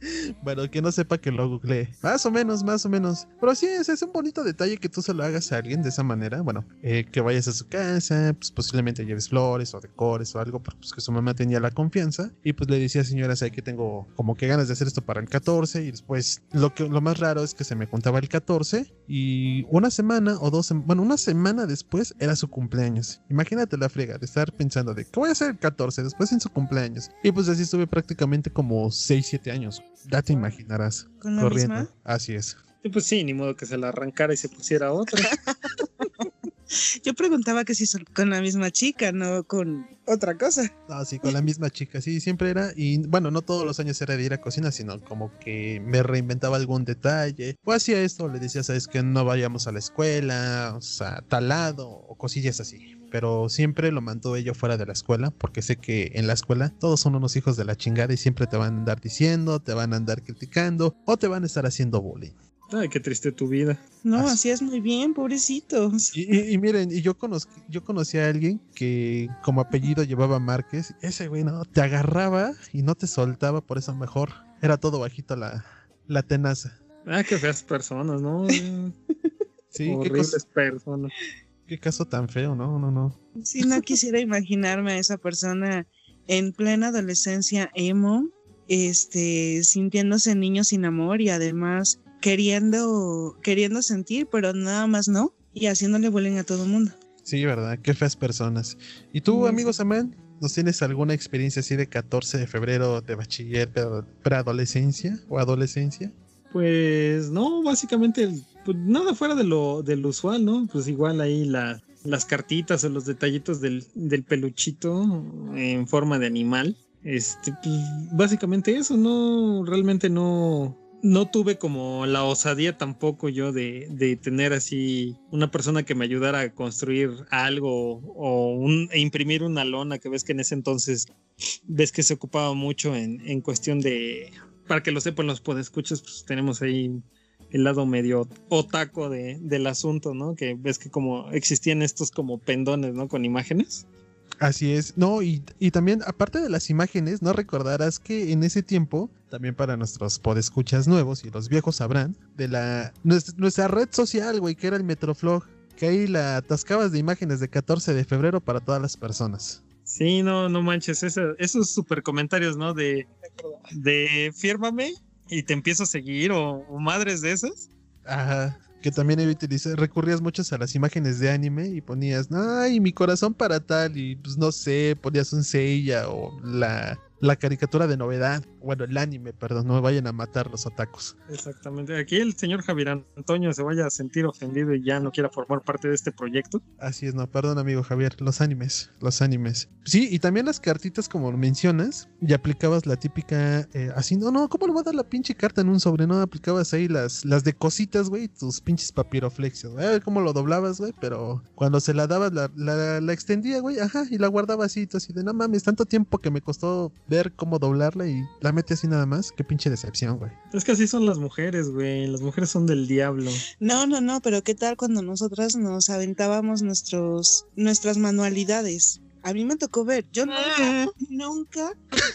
(laughs) Bueno, que no sepa que lo googleé. Más o menos, más o menos. Pero sí, es, es un bonito detalle que tú se lo hagas a alguien de esa manera. Bueno, eh, que vayas a su casa, pues posiblemente lleves flores o decores o algo, pues que su mamá tenía la confianza. Y pues le decía, señora, sé que tengo como que ganas de hacer esto para el 14. Y después, lo, que, lo más raro es que se me contaba el 14 y una semana o dos, bueno, una semana después era su cumpleaños. Imagínate la friega de estar pensando de, ¿qué voy a hacer el 14? Después en su cumpleaños. Y pues así estuve prácticamente como 6, 7 años. Ya te imaginarás. ¿Con la corriendo. misma? Así es. Y pues sí, ni modo que se la arrancara y se pusiera otra. (laughs) Yo preguntaba que si son con la misma chica, no con otra cosa. No, sí, con la misma chica, sí, siempre era. Y bueno, no todos los años era de ir a cocina, sino como que me reinventaba algún detalle. O hacía esto, le decía, sabes que no vayamos a la escuela, o sea, tal lado, o cosillas así. Pero siempre lo mantuve yo fuera de la escuela, porque sé que en la escuela todos son unos hijos de la chingada y siempre te van a andar diciendo, te van a andar criticando, o te van a estar haciendo bullying. Ay, qué triste tu vida. No, Así- así es muy bien, pobrecitos. Y, y- y miren, y yo, conoz- yo conocí a alguien que como apellido llevaba Márquez. Ese güey, no, te agarraba y no te soltaba, por eso mejor era todo bajito la, la tenaza. Ah, qué feas personas, ¿no? (laughs) Sí, qué, Horribles cosa- personas. Qué caso tan feo, no, no, no. Sí, no quisiera imaginarme a esa persona en plena adolescencia emo, este, sintiéndose niño sin amor y además queriendo, queriendo sentir, pero nada más no, y haciéndole bullying a todo el mundo. Sí, verdad, qué feas personas. ¿Y tú, Sí, amigo Samuel, nos tienes alguna experiencia así de 14 de febrero de bachiller, pre- preadolescencia o adolescencia? Pues no, básicamente pues, nada fuera de lo, del usual, ¿no? Pues igual ahí la, las cartitas o los detallitos del, peluchito en forma de animal. Este, pues, básicamente eso, no, realmente no, no tuve como la osadía tampoco yo de, de tener así una persona que me ayudara a construir algo o imprimir una lona que ves que en ese entonces ves que se ocupaba mucho en, en cuestión de para que lo sepan los podescuchas, pues tenemos ahí el lado medio otaco de, del asunto, ¿no? Que ves que como existían estos como pendones, ¿no? Con imágenes. Así es, no, y, y también aparte de las imágenes, no recordarás que en ese tiempo, también para nuestros podescuchas nuevos y los viejos sabrán, de la nuestra, nuestra red social, güey, que era el Metroflog, que ahí la atascabas de imágenes de 14 de febrero para todas las personas. Sí, no, no manches, esa- esos super comentarios, ¿no? De, de fírmame y te empiezo a seguir o, o madres de esas. Ajá. Que también utilizas, recurrías muchos a las imágenes de anime y ponías, ay, mi corazón para tal, y pues no sé, ponías un Seiya o la, la caricatura de novedad, bueno, el anime, perdón, no me vayan a matar los atacos. Exactamente. Aquí el señor Javier Antonio se vaya a sentir ofendido y ya no quiera formar parte de este proyecto. Así es, no, perdón amigo Javier, los animes, los animes. Sí, y también las cartitas como mencionas, y aplicabas la típica, eh, así, no, no, ¿cómo le voy a dar la pinche carta en un sobre? No, aplicabas ahí las, las de cositas, güey, tus pinches papiroflexios, güey, a ver cómo lo doblabas, güey, pero cuando se la dabas, la, la, la extendía, güey, ajá, y la guardaba así, tú así de, no mames, tanto tiempo que me costó ver cómo doblarla y la mete así nada más, qué pinche decepción, güey. Es que así son las mujeres, güey. Las mujeres son del diablo. No, no, no, pero ¿qué tal cuando nosotras nos aventábamos nuestros, nuestras manualidades? A mí me tocó ver, yo nunca, nunca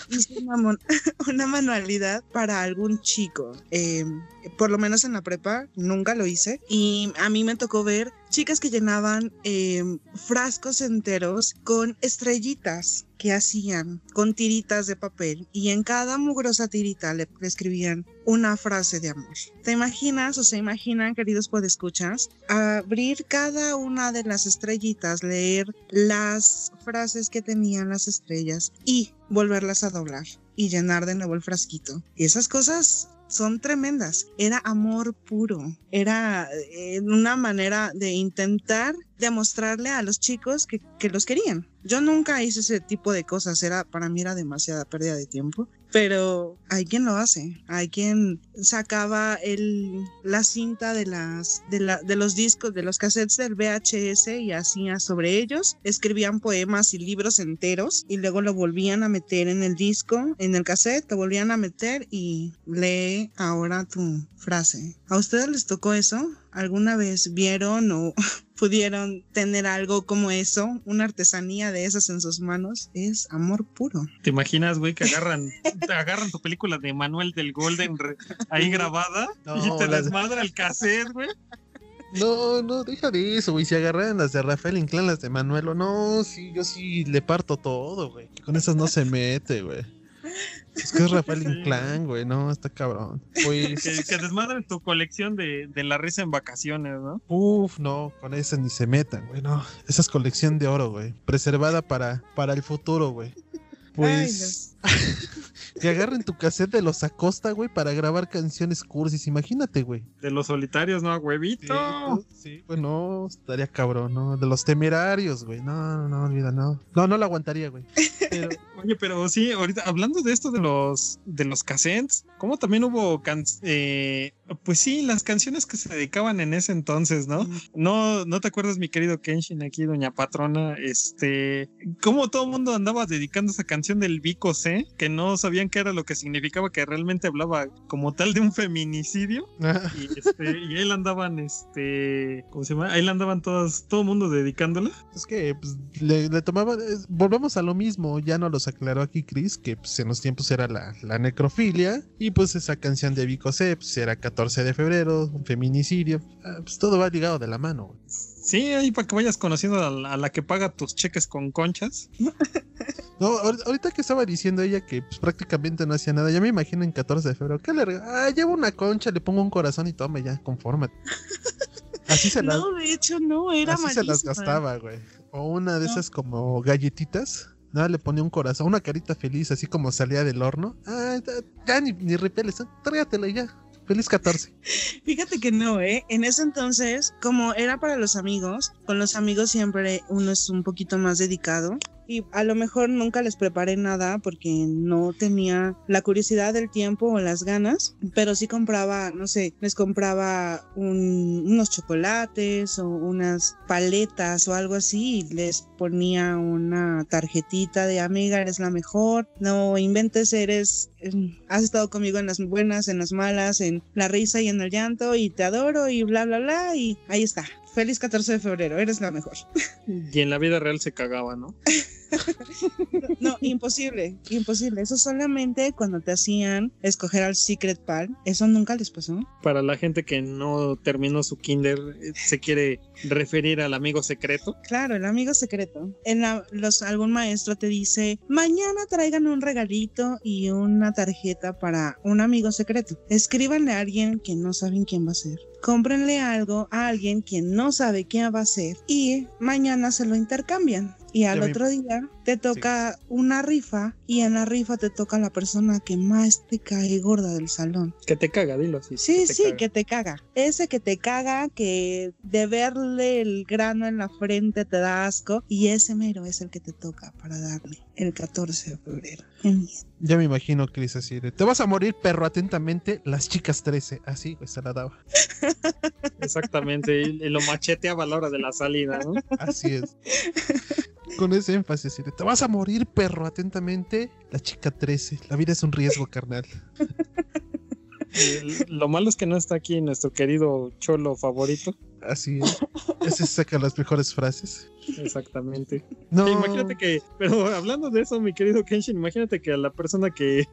hice una, mon- (laughs) una manualidad para algún chico. Eh, por lo menos en la prepa, nunca lo hice. Y a mí me tocó ver chicas que llenaban eh, frascos enteros con estrellitas que hacían con tiritas de papel y en cada mugrosa tirita le escribían una frase de amor. ¿Te imaginas o se imaginan, queridos podescuchas, abrir cada una de las estrellitas, leer las frases que tenían las estrellas y volverlas a doblar y llenar de nuevo el frasquito? Y esas cosas son tremendas. Era amor puro. Era eh, una manera de intentar demostrarle a los chicos que, que los querían. Yo nunca hice ese tipo de cosas. Era, para mí era demasiada pérdida de tiempo. Pero hay quien lo hace. Hay quien sacaba el, la cinta de, las, de, la, de los discos, de los cassettes del VHS y hacía sobre ellos. Escribían poemas y libros enteros y luego lo volvían a meter en el disco, en el cassette, lo volvían a meter y lee ahora tu frase. ¿A ustedes les tocó eso? ¿Alguna vez vieron o (laughs) pudieron tener algo como eso, una artesanía de esas en sus manos, es amor puro. ¿Te imaginas, güey, que agarran, te agarran tu película de Manuel del Golden ahí grabada y te la- desmadra el cassette, güey? No, no, deja de eso, güey. Si agarraran las de Rafael Inclán, las de Manuelo, no, sí, yo sí le parto todo, güey. Con esas no se mete, güey. Es que es (laughs) Rafael Sí. Inclán, güey, no, está cabrón. Pues, Que, que desmadren tu colección de, de la risa en vacaciones, ¿no? Uf, no, con esa ni se metan, güey, no. Esa es colección de oro, güey. Preservada para, para el futuro, güey. Pues (laughs) que agarren tu cassette de los Acosta, güey, para grabar canciones cursis. Imagínate, güey. De los solitarios, ¿no? Huevito. Sí, pues no, estaría cabrón, ¿no? De los temerarios, güey. No, no, no, olvida, no. No, no lo aguantaría, güey. Pero, (laughs) oye, pero sí, ahorita hablando de esto de los de los cassettes, como también hubo can- eh, pues sí, las canciones que se dedicaban en ese entonces, ¿no? No, no te acuerdas, mi querido Kenshin, aquí, doña patrona, este, cómo todo el mundo andaba dedicando esa canción del Vico C, que no sabían qué era lo que significaba, que realmente hablaba como tal de un feminicidio, y este, y ahí la andaban, este, ¿cómo se llama? Ahí la andaban todas, todo el mundo dedicándola. Es que pues, le, le tomaban. volvemos a lo mismo. Ya nos los aclaró aquí Chris, que pues, en los tiempos era la, la necrofilia. Y pues esa canción de Vico C, pues, era 14 de febrero, un feminicidio. ah, pues todo va ligado de la mano, güey. Sí, ahí para que vayas conociendo a la, a la que paga tus cheques con conchas. (laughs) No, ahor- ahorita que estaba diciendo ella que pues, prácticamente no hacía nada, ya me imagino en 14 de febrero. ¿Qué le Ah, llevo una concha, le pongo un corazón y tome ya, confórmate. (laughs) Así se las, No, de hecho no, era así se las malísima. gastaba, güey. O una de No. esas como galletitas. Nada, le ponía un corazón, una carita feliz, así como salía del horno. Ah, ya, ni, ni repeles, ah, trágatela ya. Feliz 14. Fíjate que no, ¿eh? En ese entonces, como era para los amigos, con los amigos siempre uno es un poquito más dedicado. Y a lo mejor nunca les preparé nada porque no tenía la curiosidad del tiempo o las ganas, pero sí compraba, no sé, les compraba un- unos chocolates o unas paletas o algo así y les ponía una tarjetita de amiga, eres la mejor, no inventes, eres, em, has estado conmigo en las buenas, en las malas, en la risa y en el llanto y te adoro y bla, bla, bla y ahí está. Feliz 14 de febrero, eres la mejor. Y en la vida real se cagaba, ¿no? (laughs) No, imposible, imposible. Eso solamente cuando te hacían escoger al Secret Pal. Eso nunca les pasó. Para la gente que no terminó su kinder, eh, se quiere referir al amigo secreto. Claro, el amigo secreto. En la- los, algún maestro te dice, mañana traigan un regalito y una tarjeta para un amigo secreto. Escríbanle a alguien que no saben quién va a ser. Cómprenle algo a alguien que no sabe quién va a ser y mañana se lo intercambian. Y al otro día te toca una rifa y en la rifa te toca la persona que más te cae gorda del salón. Que te caga, dilo así. Sí, sí, caga. que te caga. Ese que te caga, que de verle el grano en la frente te da asco. Y ese mero es el que te toca para darle el 14 de febrero. Ya me imagino Chris así de, te vas a morir, perro, atentamente, las chicas 13. Así, güey, se la daba. (laughs) Exactamente. Y, y lo macheteaba a la hora de la salida, ¿no? Así es. Con ese énfasis, así de, te vas a morir, perro, atentamente, la chica 13. La vida es un riesgo, carnal. (laughs) Lo malo es que no está aquí nuestro querido cholo favorito. Así es. Ese saca las mejores frases. Exactamente. No, imagínate que, pero hablando de eso, mi querido Kenshin, imagínate que a la persona que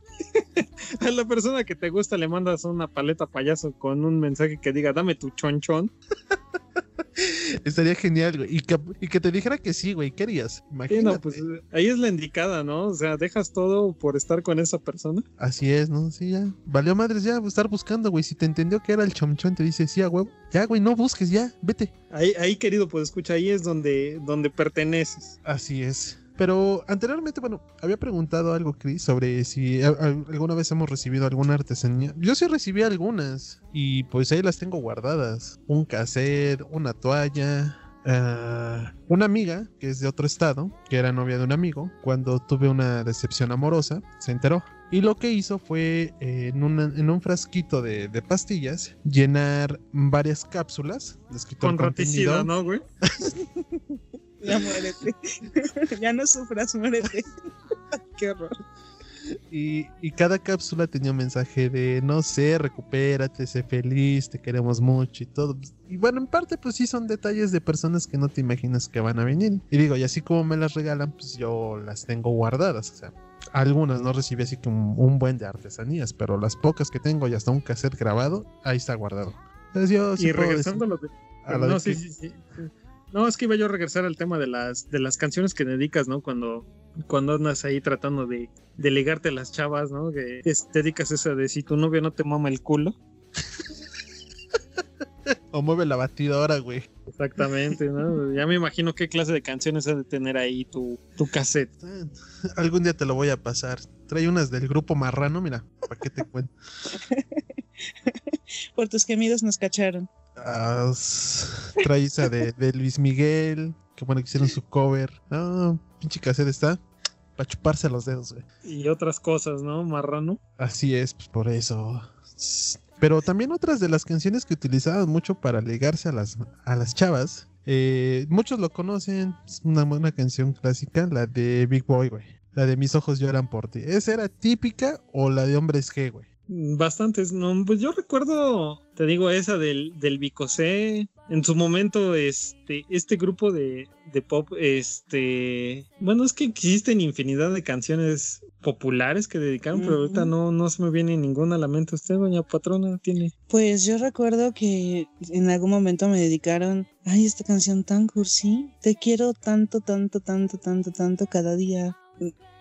(laughs) a la persona que te gusta le mandas una paleta payaso con un mensaje que diga dame tu chonchón. (laughs) estaría genial, güey. Y que, y que te dijera que sí, güey. ¿Qué harías? Sí, Imagínate. no, pues ahí es la indicada, ¿no? O sea, dejas todo por estar con esa persona. Así es, ¿no? Sí, ya. Valió madres ya estar buscando, güey. Si te entendió que era el chomchón, te dice, sí, a huevo. Ya, güey, no busques, ya, vete. Ahí, ahí querido, pues escucha, ahí es donde, donde perteneces. Así es. Pero anteriormente, bueno, había preguntado algo, Chris, sobre si alguna vez hemos recibido alguna artesanía. Yo sí recibí algunas y pues ahí las tengo guardadas. Un cassette, una toalla. ah, una amiga que es de otro estado, que era novia de un amigo, cuando tuve una decepción amorosa, se enteró. Y lo que hizo fue eh, en, una- en un frasquito de, de pastillas llenar varias cápsulas. Con raticida. ¿no, güey? (laughs) Ya muérete. (laughs) ya no sufras, muérete. (laughs) Qué horror. Y, y cada cápsula tenía un mensaje de, no sé, recupérate, sé feliz, te queremos mucho y todo. Y bueno, en parte pues sí son detalles de personas que no te imaginas que van a venir. Y digo, y así como me las regalan, pues yo las tengo guardadas. O sea, algunas no recibí así como un buen de artesanías, pero las pocas que tengo y hasta un cassette grabado, ahí está guardado. Entonces yo sí y regresando a lo de... a lo no, de sí, que- sí, sí, sí. No, es que iba yo a regresar al tema de las, de las canciones que dedicas, ¿no? Cuando, cuando andas ahí tratando de, de ligarte a las chavas, ¿no? Que es- te dedicas esa de si tu novio no te mama el culo. (laughs) O mueve la batidora, güey. Exactamente, ¿no? Ya me imagino qué clase de canciones ha de tener ahí tu, tu cassette. Algún día te lo voy a pasar. Trae unas del grupo Marrano, mira, ¿para qué te cuento? (laughs) Por tus gemidos nos cacharon. S- trae esa de, de Luis Miguel, que bueno que hicieron su cover. Ah, pinche cassette está para chuparse los dedos, güey. Y otras cosas, ¿no? Marrano. Así es, pues por eso. Pero también otras de las canciones que utilizaban mucho para ligarse a las, a las chavas. eh, muchos lo conocen. Es una buena canción clásica, la de Big Boy, güey. La de Mis ojos lloran por ti. ¿Esa era típica o la de hombres G, güey? Bastantes, no, pues yo recuerdo, te digo, esa del, del Bicosé. En su momento, este, este grupo de, de pop, este, bueno, es que existen infinidad de canciones populares que dedicaron, pero ahorita no, no se me viene ninguna a la mente. ¿Usted, doña patrona, tiene? Pues yo recuerdo que en algún momento me dedicaron, ay, esta canción tan cursi, te quiero tanto, tanto, tanto, tanto, tanto cada día.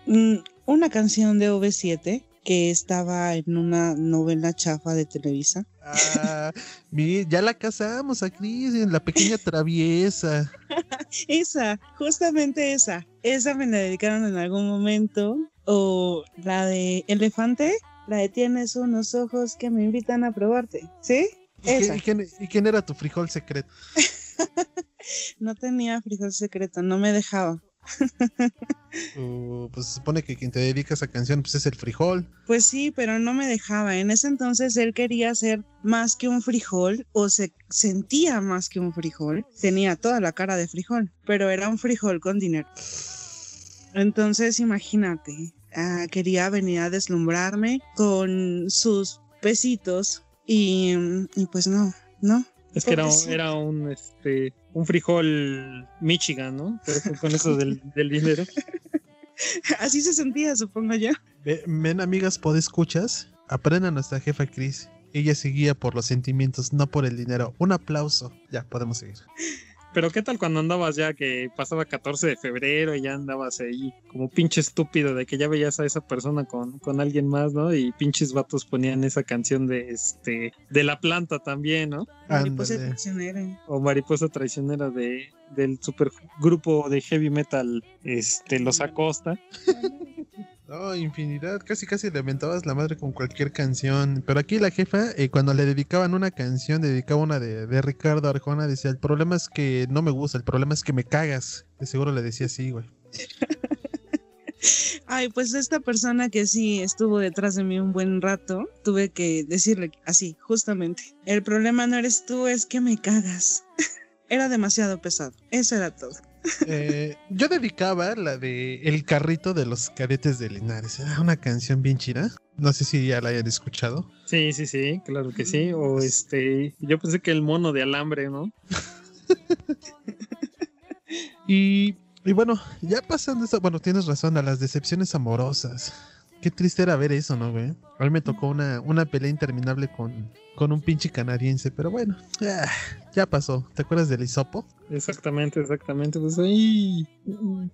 Mm, Una canción de OV7 que estaba en una novela chafa de Televisa. Ah, ya la casamos a Cris, en la pequeña traviesa. (laughs) Esa, justamente esa. Esa me la dedicaron en algún momento. O la de Elefante, la de Tienes unos ojos que me invitan a probarte. ¿Sí? ¿Y, Esa. y quién, y quién era tu frijol secreto? (laughs) No tenía frijol secreto, no me dejaba. (laughs) Uh, pues se supone que quien te dedica a esa canción pues es el frijol. Pues sí, pero no me dejaba. En ese entonces él quería ser más que un frijol o se sentía más que un frijol. Tenía toda la cara de frijol, pero era un frijol con dinero. Entonces imagínate, ah, quería venir a deslumbrarme con sus pesitos y, y pues no, no. Es que era, era un, este, un frijol Michigan, ¿no? Pero con- eso del, del dinero. (laughs) Así se sentía, supongo yo. Ve- Ven, amigas, escuchas? Aprendan a nuestra jefa Cris. Ella se guía por los sentimientos, no por el dinero. Un aplauso. Ya, podemos seguir. Pero ¿qué tal cuando andabas ya que pasaba 14 de febrero y ya andabas ahí como pinche estúpido de que ya veías a esa persona con, con alguien más, ¿no? Y pinches vatos ponían esa canción de este de la planta también, ¿no? Mariposa traicionera. O Mariposa Traicionera de del super grupo de heavy metal este Los Acosta. No, infinidad. Casi, casi le aventabas la madre con cualquier canción. Pero aquí la jefa, eh, cuando le dedicaban una canción, dedicaba una de, de Ricardo Arjona, decía, el problema es que no me gusta, el problema es que me cagas. De seguro le decía así, güey. (laughs) Ay, pues esta persona que sí estuvo detrás de mí un buen rato, tuve que decirle así, justamente. El problema no eres tú, es que me cagas. (laughs) Era demasiado pesado. Eso era todo. Eh, yo dedicaba la de El carrito de los cadetes de Linares. Era una canción bien chida. No sé si ya la hayan escuchado. Sí, sí, sí, claro que sí. O este, yo pensé que el mono de alambre, ¿no? (laughs) Y, y bueno, ya pasando esto, bueno, tienes razón, a las decepciones amorosas. Qué triste era ver eso, ¿no, güey? A mí me tocó una, una pelea interminable con, con un pinche canadiense, pero bueno, ya, ya pasó. ¿Te acuerdas del hisopo? Exactamente, exactamente. Pues ahí.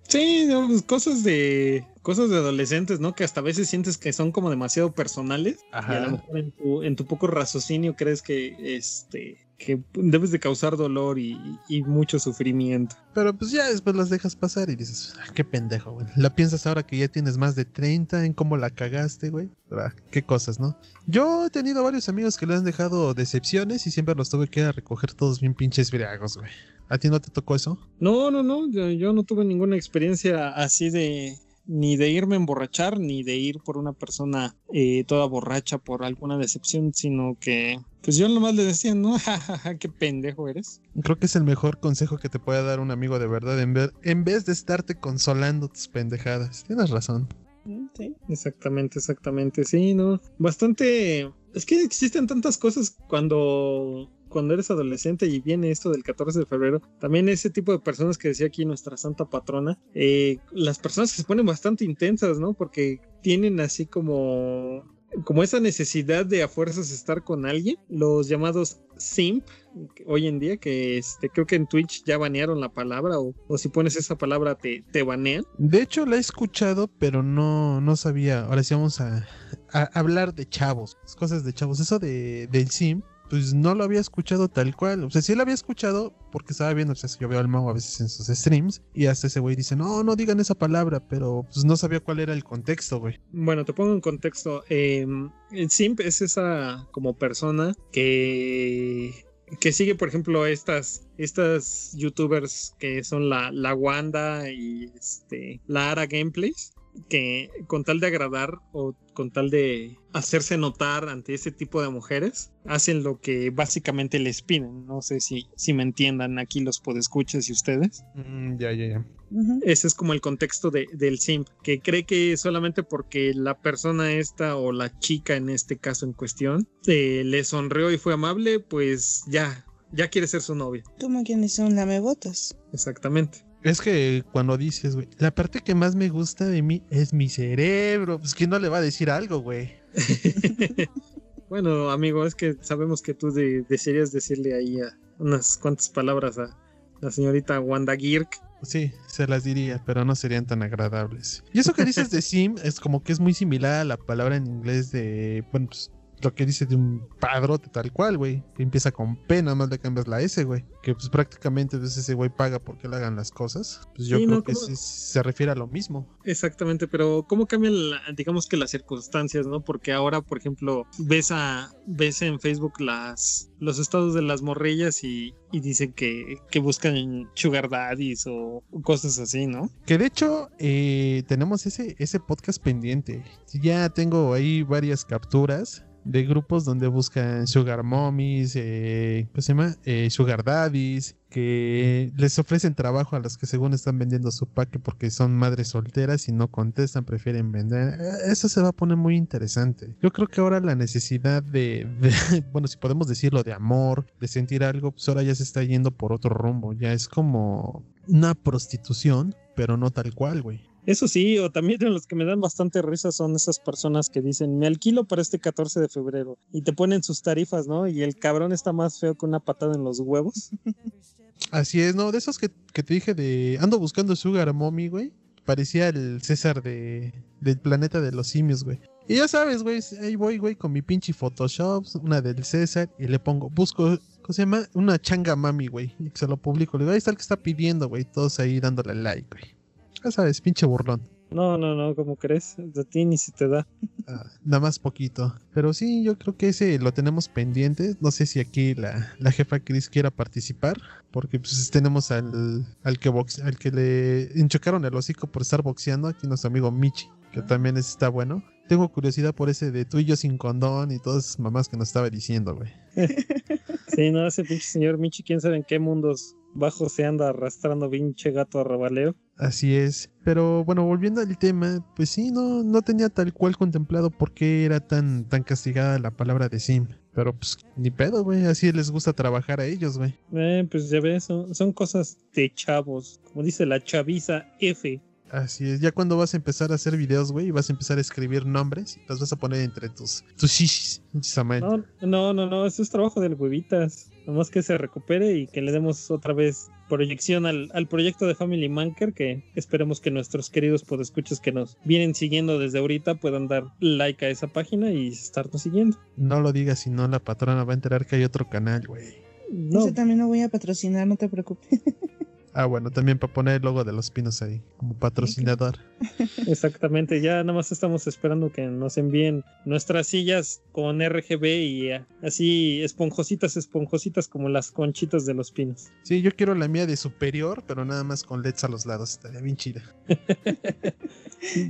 Sí, no, pues, cosas de. Cosas de adolescentes, ¿no? Que hasta a veces sientes que son como demasiado personales. Y a lo mejor en tu, en tu poco raciocinio crees que este. Que debes de causar dolor y, y mucho sufrimiento. Pero pues ya después las dejas pasar y dices, "Ah, qué pendejo, güey. La piensas ahora que ya tienes más de 30 en cómo la cagaste, güey. Ah, Qué cosas, ¿no? Yo he tenido varios amigos que le han dejado decepciones y siempre los tuve que ir a recoger todos bien pinches briagos, güey. ¿A ti no te tocó eso? No, no, no. Yo, yo no tuve ninguna experiencia así de. Ni de irme a emborrachar, ni de ir por una persona eh, toda borracha por alguna decepción, sino que. Pues yo nomás le decía, ¿no? (laughs) Qué pendejo eres. Creo que es el mejor consejo que te puede dar un amigo de verdad en, ver- en vez de estarte consolando tus pendejadas. Tienes razón. Sí. Exactamente, exactamente. Sí, no. Bastante. Es que existen tantas cosas cuando. Cuando eres adolescente y viene esto del 14 de febrero, también ese tipo de personas que decía aquí nuestra santa patrona, eh, las personas se ponen bastante intensas, ¿no? Porque tienen así como como esa necesidad de a fuerzas estar con alguien, los llamados simp, hoy en día, que este, creo que en Twitch ya banearon la palabra, o, si pones esa palabra te, te banean. De hecho, la he escuchado, pero no, no sabía. Ahora sí vamos a, a hablar de chavos, cosas de chavos. Eso de, del sim, pues no lo había escuchado tal cual. O sea, sí lo había escuchado porque estaba viendo, o sea, yo veo al mago a veces en sus streams y hasta ese güey dice, no, no digan esa palabra, pero pues no sabía cuál era el contexto, güey. Bueno, te pongo en contexto. el simp es esa como persona que que sigue, por ejemplo, estas, estas youtubers que son la, la Wanda y este, la Ara Gameplays, que con tal de agradar o con tal de hacerse notar ante ese tipo de mujeres, hacen lo que básicamente les piden. No sé si, si me entiendan aquí los podescuchas y ustedes. Mm, ya, ya, ya. Ese es como el contexto de- del simp, que cree que solamente porque la persona esta o la chica en este caso en cuestión eh, le sonrió y fue amable, pues ya, ya quiere ser su novia. Como quienes son lamebotas. Exactamente. Es que cuando dices, güey, la parte que más me gusta de mí es mi cerebro. Pues quién no le va a decir algo, güey. (laughs) bueno, amigo, es que sabemos que tú de- desearías decirle ahí a unas cuantas palabras a la señorita Wanda Girk. Sí, se las diría, pero no serían tan agradables. Y eso que dices de (laughs) sim es como que es muy similar a la palabra en inglés de, bueno, pues lo que dice de un padrote tal cual, güey, que empieza con P, nada más le cambias la S, güey, que pues prácticamente pues, ese güey paga porque le hagan las cosas. Pues yo Sí, creo no, que sí se refiere a lo mismo. Exactamente, pero ¿cómo cambian, la- digamos que las circunstancias, no? Porque ahora, por ejemplo, ves a ves en Facebook las los estados de las morrillas y, y dicen que, que buscan sugar daddies o cosas así, ¿no? Que de hecho eh, tenemos ese, ese podcast pendiente. Ya tengo ahí varias capturas de grupos donde buscan sugar mommies, eh, ¿cómo se llama? Eh, sugar daddies, que les ofrecen trabajo a las que según están vendiendo su paque porque son madres solteras y no contestan, prefieren vender. Eh, Eso se va a poner muy interesante. Yo creo que ahora la necesidad de, de- (laughs) bueno, si podemos decirlo, de amor, de sentir algo, pues ahora ya se está yendo por otro rumbo. Ya es como una prostitución, pero no tal cual, güey. Eso sí, o también los que me dan bastante risa son esas personas que dicen, me alquilo para este 14 de febrero y te ponen sus tarifas, ¿no? Y el cabrón está más feo que una patada en los huevos. (laughs) Así es, no, de esos que, que te dije de ando buscando Sugar Mommy, güey. Parecía el César de, del planeta de los simios, güey. Y ya sabes, güey, ahí voy, güey, con mi pinche Photoshop, una del César, y le pongo, busco, ¿cómo se llama? Una changa mami, güey. Y se lo publico, le digo, ahí está el que está pidiendo, güey. Todos ahí dándole like, güey. Ya sabes, pinche burlón. No, no, no, ¿cómo crees? De ti ni se te da. Ah, nada más poquito. Pero sí, yo creo que ese lo tenemos pendiente. No sé si aquí la, la jefa Chris quiera participar. Porque pues tenemos al, al, que boxe- al que le enchocaron el hocico por estar boxeando. Aquí nuestro amigo Michi. Que también está bueno. Tengo curiosidad por ese de tú y yo sin condón y todas esas mamás que nos estaba diciendo, güey. (laughs) Sí, no, ese pinche señor Michi, quién sabe en qué mundos bajos se anda arrastrando pinche gato a rabaleo. Así es. Pero bueno, volviendo al tema, pues sí, no, no tenía tal cual contemplado por qué era tan, tan castigada la palabra de sim. Pero pues ni pedo, güey. Así les gusta trabajar a ellos, güey. Eh, pues ya ves, son, son cosas de chavos. Como dice la chaviza F. Así es, ya cuando vas a empezar a hacer videos, güey, y vas a empezar a escribir nombres, y los vas a poner entre tus, tus shishis, no, no, no, eso es trabajo del huevitas. Nomás que se recupere y que le demos otra vez proyección al, al proyecto de Family Manker, que esperemos que nuestros queridos podescuchos que nos vienen siguiendo desde ahorita puedan dar like a esa página y estarnos siguiendo. No lo digas, si no la patrona va a enterar que hay otro canal, güey. No, Ese también lo voy a patrocinar, no te preocupes. (laughs) Ah, bueno, también para poner el logo de los pinos ahí, como patrocinador. (laughs) exactamente, ya nada más estamos esperando que nos envíen nuestras sillas con RGB y eh, así esponjositas, esponjositas como las conchitas de los pinos. Sí, yo quiero la mía de superior, pero nada más con LEDs a los lados, estaría bien chida. (laughs)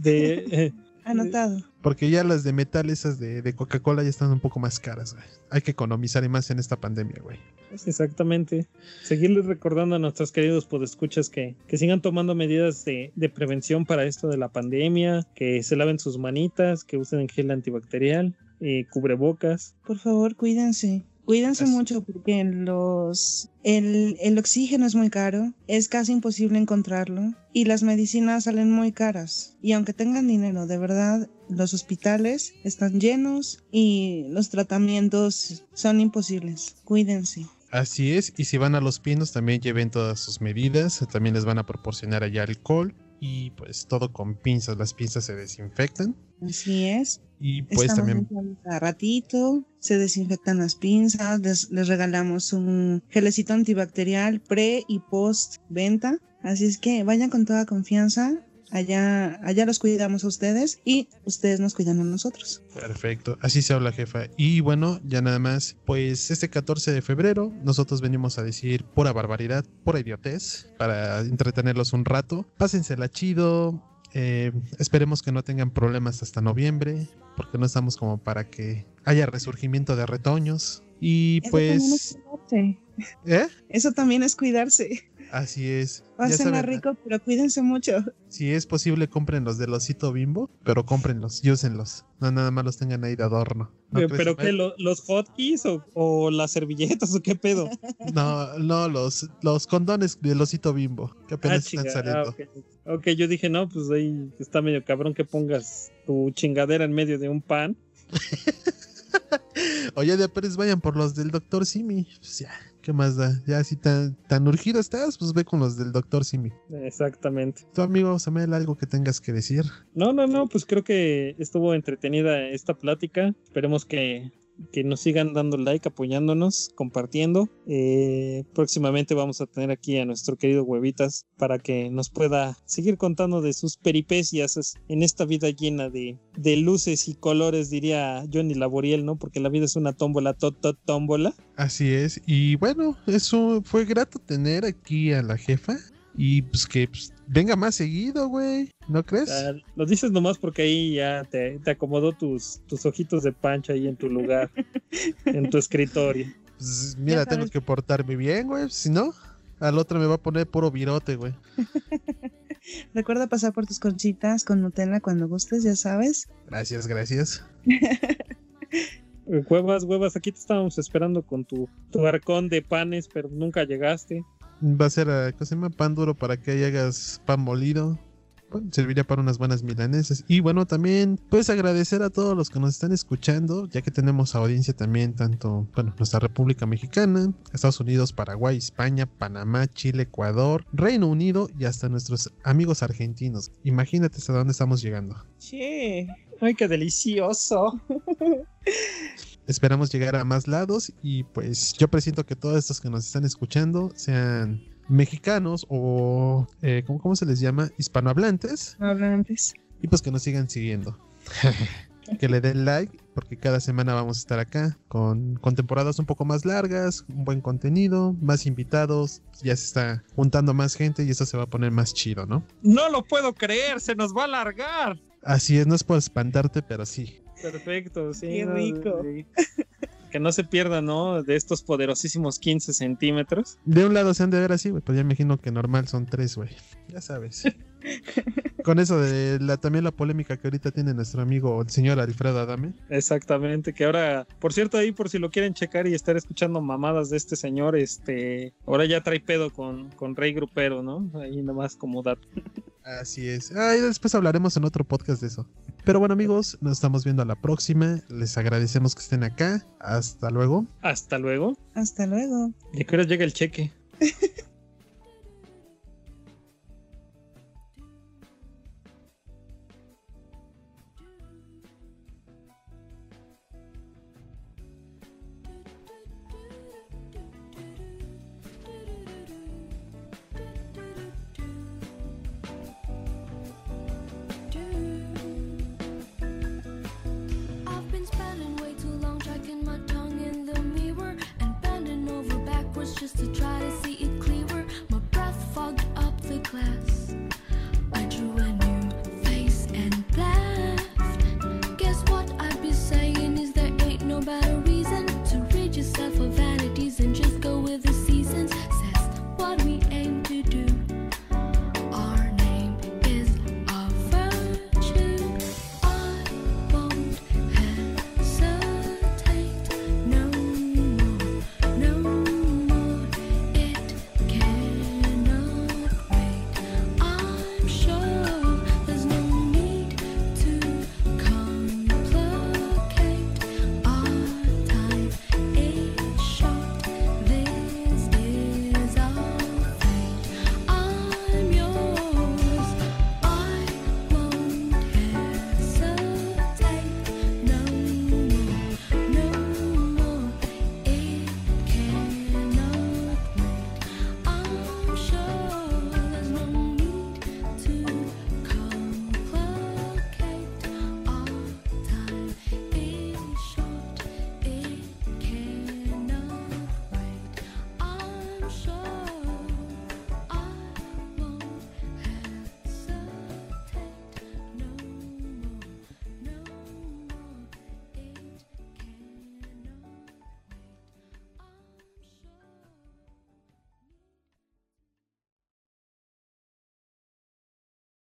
de eh, Anotado. Porque ya las de metal, esas de, de Coca-Cola, ya están un poco más caras, güey. Hay que economizar y más en esta pandemia, güey. Exactamente. Seguirles recordando a nuestros queridos podescuchas que, que sigan tomando medidas de, de prevención para esto de la pandemia, que se laven sus manitas, que usen gel antibacterial, eh, cubrebocas. Por favor, cuídense. Cuídense mucho porque los el, el oxígeno es muy caro, es casi imposible encontrarlo y las medicinas salen muy caras. Y aunque tengan dinero, de verdad, los hospitales están llenos y los tratamientos son imposibles. Cuídense. Así es, y si van a los pinos también lleven todas sus medidas, también les van a proporcionar allá alcohol y pues todo con pinzas, las pinzas se desinfectan Así es. Y pues Estamos también cada ratito, se desinfectan las pinzas, les, les regalamos un gelecito antibacterial pre y post venta. Así es que vayan con toda confianza. Allá, allá los cuidamos a ustedes y ustedes nos cuidan a nosotros. Perfecto, así se habla jefa. Y bueno, ya nada más, pues este 14 de febrero nosotros venimos a decir pura barbaridad, pura idiotez, para entretenerlos un rato. Pásensela chido, eh, esperemos que no tengan problemas hasta noviembre, porque no estamos como para que haya resurgimiento de retoños. Y Eso también es pues, cuidarse. ¿eh? Eso también es cuidarse. Así es. Pásenla rico, pero cuídense mucho. Si es posible, compren los del osito bimbo, pero cómprenlos y úsenlos. No nada más los tengan ahí de adorno. ¿No Eh, crees, ¿Pero qué? lo- ¿Los hotkeys o, o las servilletas o qué pedo? (laughs) No, no, los, los condones del osito bimbo, que Ah, apenas chinga, están ah, saliendo. ok. ok, yo dije, no, pues ahí está medio cabrón que pongas tu chingadera en medio de un pan. (laughs) Oye, de Pérez, vayan por los del doctor Simi. Pues ya, ¿qué más da? Ya si tan, tan urgido estás, pues ve con los del doctor Simi. Exactamente. Tu amigo Samuel, algo que tengas que decir. No, no, no, pues creo que estuvo entretenida esta plática. Esperemos que, que nos sigan dando like, apoyándonos, compartiendo. Eh, próximamente vamos a tener aquí a nuestro querido Huevitas para que nos pueda seguir contando de sus peripecias en esta vida llena de, de luces y colores, diría Johnny Laboriel, ¿no? Porque la vida es una tómbola, tot, tot, tómbola. Así es. Y bueno, eso fue grato tener aquí a la jefa. Y pues que pues, venga más seguido, güey. ¿No crees? Ah, lo dices nomás porque ahí ya te, te acomodó tus, tus ojitos de pancha ahí en tu lugar, (laughs) en tu escritorio. Pues, mira, tengo que portarme bien, güey. Si no, al otro me va a poner puro virote, güey. (laughs) Recuerda pasar por tus conchitas con Nutella cuando gustes, ya sabes. Gracias, gracias. (laughs) Huevas, huevas, aquí te estábamos esperando con tu, tu arcón de panes, pero nunca llegaste. Va a ser, ah, ¿cómo se llama? Pan duro para que ahí hagas pan molido. Bueno, serviría para unas buenas milanesas. Y bueno, también puedes agradecer a todos los que nos están escuchando, ya que tenemos audiencia también, tanto, bueno, nuestra República Mexicana, Estados Unidos, Paraguay, España, Panamá, Chile, Ecuador, Reino Unido y hasta nuestros amigos argentinos. Imagínate hasta dónde estamos llegando. Che. Ay, qué delicioso. Esperamos llegar a más lados y pues yo presiento que todos estos que nos están escuchando sean mexicanos o, eh, ¿cómo, cómo se les llama? Hispanohablantes No hablan antes. y pues que nos sigan siguiendo. (laughs) que le den like porque cada semana vamos a estar acá con, con temporadas un poco más largas, un buen contenido, más invitados, ya se está juntando más gente y esto se va a poner más chido, ¿no? No lo puedo creer, se nos va a alargar. Así es, no es por espantarte, pero sí. Perfecto, sí. Qué no, rico. sí. Que no se pierda, ¿no? De estos poderosísimos 15 centímetros. De un lado se han de ver así, güey, pues ya me imagino que normal son tres, güey. Ya sabes. (laughs) Con eso de la, también la polémica que ahorita tiene nuestro amigo el señor Alfredo Adame. Exactamente, que ahora, por cierto, ahí por si lo quieren checar y estar escuchando mamadas de este señor, este, ahora ya trae pedo con, con Rey Grupero, ¿no? Ahí nomás como dato. Así es. Ay, después hablaremos en otro podcast de eso. Pero bueno, amigos, nos estamos viendo a la próxima. Les agradecemos que estén acá. Hasta luego. Hasta luego. Hasta luego. ¿Y hora llega el cheque? (laughs)